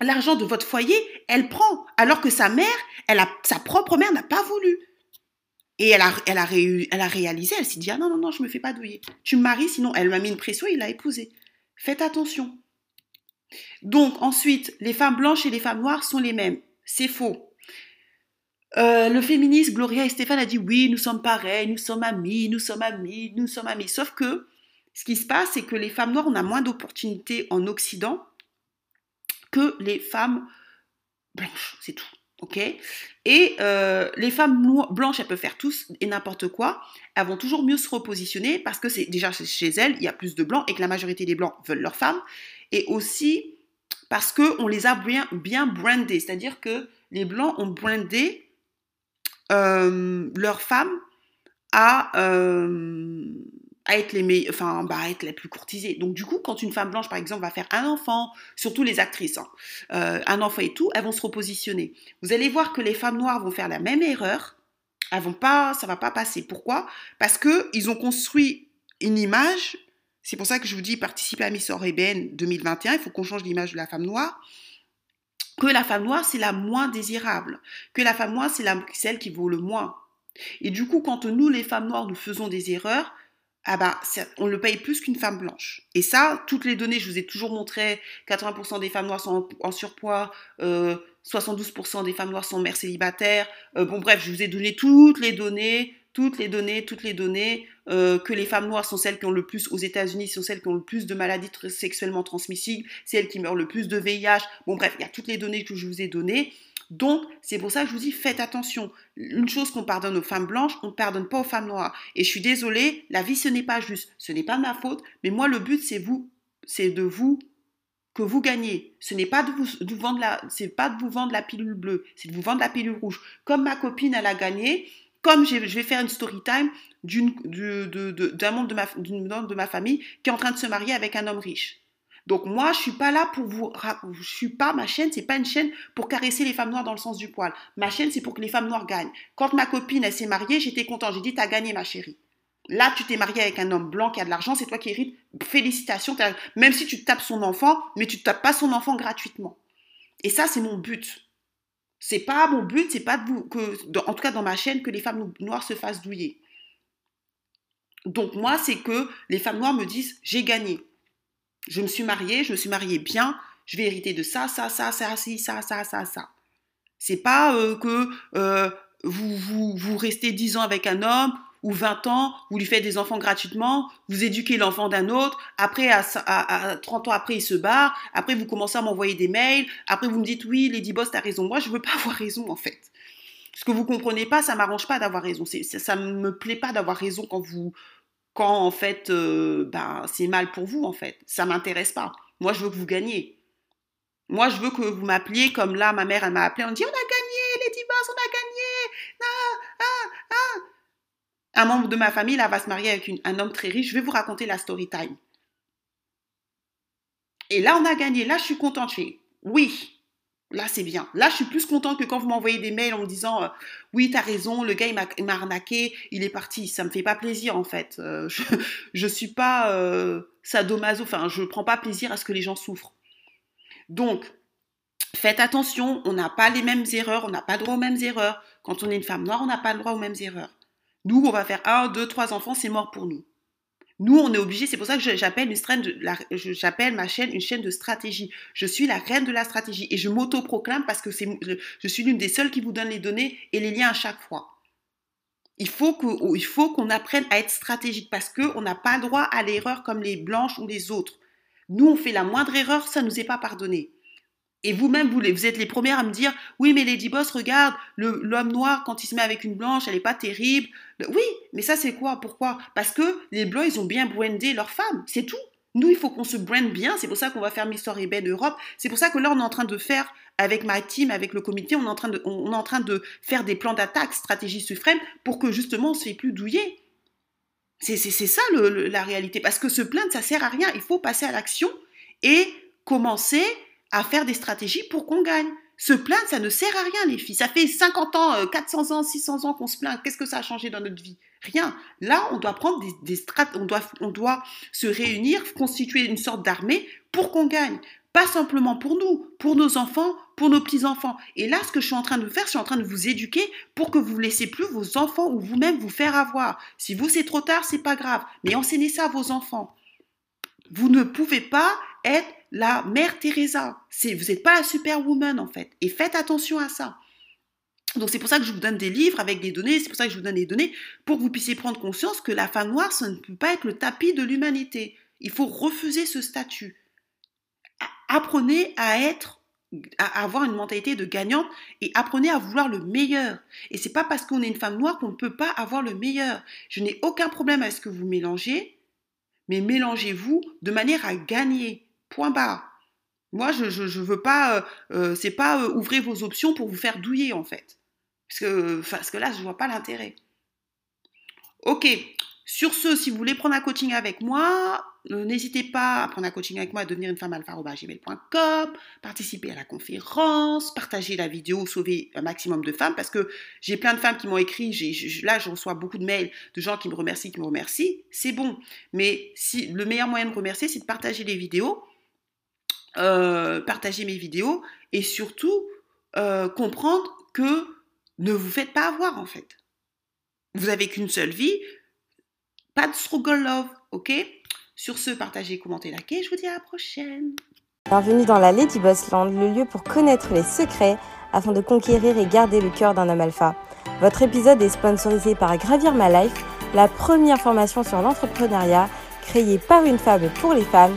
L'argent de votre foyer, elle prend. Alors que sa mère, elle a, sa propre mère n'a pas voulu. Et elle a, elle elle a réalisé, elle s'est dit, ah non, non, non, je me fais pas douiller. Tu me maries, sinon elle m'a mis une pression, il l'a épousée. Faites attention. Donc, ensuite, les femmes blanches et les femmes noires sont les mêmes. C'est faux. Euh, le féministe Gloria et Stéphane a dit oui, nous sommes pareils, nous sommes amis, nous sommes amis, nous sommes amis. Sauf que ce qui se passe, c'est que les femmes noires, on a moins d'opportunités en Occident que les femmes blanches, c'est tout. Ok? Et euh, les femmes blanches, elles peuvent faire tous et n'importe quoi. Elles vont toujours mieux se repositionner parce que c'est déjà chez elles, il y a plus de blancs et que la majorité des blancs veulent leurs femmes. Et aussi parce qu'on les a bien, bien brandés, c'est-à-dire que les blancs ont brandé euh, leurs femmes à, euh, être les enfin, bah, être les plus courtisées. Donc du coup, quand une femme blanche, par exemple, va faire un enfant, surtout les actrices, hein, euh, un enfant et tout, elles vont se repositionner. Vous allez voir que les femmes noires vont faire la même erreur. Elles vont pas, ça va pas passer. Pourquoi? Parce que ils ont construit une image. C'est pour ça que je vous dis, participez à Miss Oregon 2021. Il faut qu'on change l'image de la femme noire que la femme noire, c'est la moins désirable, que la femme noire, c'est celle qui vaut le moins. Et du coup, quand nous, les femmes noires, nous faisons des erreurs, ah bah, on le paye plus qu'une femme blanche. Et ça, toutes les données, je vous ai toujours montré, 80% des femmes noires sont en, surpoids, 72% euh, des femmes noires sont mères célibataires. Euh, bon, bref, je vous ai donné toutes les données, toutes les données, toutes les données, euh, que les femmes noires sont celles qui ont le plus, aux États-Unis, sont celles qui ont le plus de maladies sexuellement transmissibles, c'est elles qui meurent le plus de VIH. Bon, bref, il y a toutes les données que je vous ai données. Donc, c'est pour ça que je vous dis, faites attention. Une chose qu'on pardonne aux femmes blanches, on ne pardonne pas aux femmes noires. Et je suis désolée, la vie, ce n'est pas juste. Ce n'est pas de ma faute, mais moi, le but, c'est vous, c'est de vous que vous gagnez. Ce n'est pas de vous, vendre la, pas de vous vendre la pilule bleue, c'est de vous vendre la pilule rouge. Comme ma copine, elle a gagné, comme je vais faire une story time d'un membre de ma, famille qui est en train de se marier avec un homme riche. Donc moi, je suis pas là pour vous, je suis pas ma chaîne, c'est pas une chaîne pour caresser les femmes noires dans le sens du poil. Ma chaîne, c'est pour que les femmes noires gagnent. Quand ma copine elle s'est mariée, j'étais content. J'ai dit t'as gagné ma chérie. Là, tu t'es mariée avec un homme blanc qui a de l'argent, c'est toi qui hérites. Félicitations. Même si tu tapes son enfant, mais tu tapes pas son enfant gratuitement. Et ça, c'est mon but. C'est pas mon but, c'est pas de vous, que, en tout cas dans ma chaîne, que les femmes noires se fassent douiller. Donc moi, c'est que les femmes noires me disent j'ai gagné. Je me suis mariée, je me suis mariée bien, je vais hériter de ça, ça, ça, ça, ci, ça, ça, ça, ça. C'est pas euh, que euh, vous, vous, vous restez 10 ans avec un homme, ou 20 ans, vous lui faites des enfants gratuitement, vous éduquez l'enfant d'un autre, après, à, à, 30 ans après, il se barre, après, vous commencez à m'envoyer des mails, après, vous me dites, oui, Lady Boss, t'as raison. Moi, je veux pas avoir raison, en fait. Ce que vous comprenez pas, ça m'arrange pas d'avoir raison. Ça, ça me plaît pas d'avoir raison quand vous, quand en fait euh, ben, c'est mal pour vous en fait. Ça m'intéresse pas. Moi je veux que vous gagniez. Moi je veux que vous m'appeliez comme là ma mère elle m'a appelé, on dit on a gagné les Boss, on a gagné. Ah, ah, ah. Un membre de ma famille là va se marier avec un homme très riche. Je vais vous raconter la story time. Et là on a gagné. Là je suis contente. Je oui. Là, c'est bien. Là, je suis plus contente que quand vous m'envoyez des mails en me disant euh, Oui, t'as raison, le gars, il m'a arnaqué, il est parti. Ça me fait pas plaisir, en fait. Euh, je, ne suis pas euh, sadomaso, enfin, je prends pas plaisir à ce que les gens souffrent. Donc, faites attention, on n'a pas les mêmes erreurs, on n'a pas droit aux mêmes erreurs. Quand on est une femme noire, on n'a pas le droit aux mêmes erreurs. Nous, on va faire un, deux, trois enfants, c'est mort pour nous. Nous, on est obligé, c'est pour ça que j'appelle une ma chaîne une chaîne de stratégie. Je suis la reine de la stratégie et je m'auto-proclame parce que je, suis l'une des seules qui vous donne les données et les liens à chaque fois. Il faut faut qu'on apprenne à être stratégique parce que on n'a pas le droit à l'erreur comme les blanches ou les autres. Nous, on fait la moindre erreur, ça nous est pas pardonné. Et vous-même, vous, êtes les premières à me dire, oui, mais Lady Boss, regarde, l'homme noir, quand il se met avec une blanche, elle n'est pas terrible. Oui, mais ça, c'est quoi? Pourquoi? Parce que les blancs, ils ont bien brandé leurs femmes, c'est tout. Nous, il faut qu'on se brande bien. C'est pour ça qu'on va faire Miss Ebay Europe. C'est pour ça que là, on est en train de faire, avec ma team, avec le comité, on est en train de, on est en train de faire des plans d'attaque, stratégie suprême, pour que justement, on ne se fait plus douiller. C'est ça la réalité. Parce que se plaindre, ça sert à rien. Il faut passer à l'action et commencer à faire des stratégies pour qu'on gagne. Se plaindre, ça ne sert à rien, les filles. Ça fait 50 ans, 400 euh, ans, 600 ans qu'on se plaint. Qu'est-ce que ça a changé dans notre vie? Rien. Là, on doit prendre des, des on doit, on doit se réunir, constituer une sorte d'armée pour qu'on gagne. Pas simplement pour nous, pour nos enfants, pour nos petits-enfants. Et là, ce que je suis en train de faire, je suis en train de vous éduquer pour que vous ne laissez plus vos enfants ou vous-même vous faire avoir. Si vous, c'est trop tard, c'est pas grave. Mais enseignez ça à vos enfants. Vous ne pouvez pas être la mère Teresa. vous n'êtes pas la superwoman en fait. Et faites attention à ça. Donc c'est pour ça que je vous donne des livres avec des données, c'est pour ça que je vous donne des données, pour que vous puissiez prendre conscience que la femme noire, ça ne peut pas être le tapis de l'humanité. Il faut refuser ce statut. Apprenez à être à avoir une mentalité de gagnante et apprenez à vouloir le meilleur. Et c'est pas parce qu'on est une femme noire qu'on ne peut pas avoir le meilleur. Je n'ai aucun problème à ce que vous mélangez, mais mélangez-vous de manière à gagner. Point barre. Moi, je ne veux pas, euh, euh, c'est pas euh, ouvrir vos options pour vous faire douiller en fait. Parce que, parce que là, je vois pas l'intérêt. Ok. Sur ce, si vous voulez prendre un coaching avec moi, n'hésitez pas à prendre un coaching avec moi, à devenir une femme alpha.gmail.com, participer à la conférence, partager la vidéo, sauver un maximum de femmes, parce que j'ai plein de femmes qui m'ont écrit, là je reçois beaucoup de mails de gens qui me remercient, qui me remercient, c'est bon. Mais si le meilleur moyen de remercier, c'est de partager les vidéos, euh, partager mes vidéos et surtout euh, comprendre que ne vous faites pas avoir en fait. Vous avez qu'une seule vie. Pas de struggle love, ok? Sur ce, partagez, commentez, likez. Je vous dis à la prochaine. Bienvenue dans la Lady Boss Land, le lieu pour connaître les secrets afin de conquérir et garder le cœur d'un homme alpha. Votre épisode est sponsorisé par Gravir My Life, la première formation sur l'entrepreneuriat créée par une femme pour les femmes,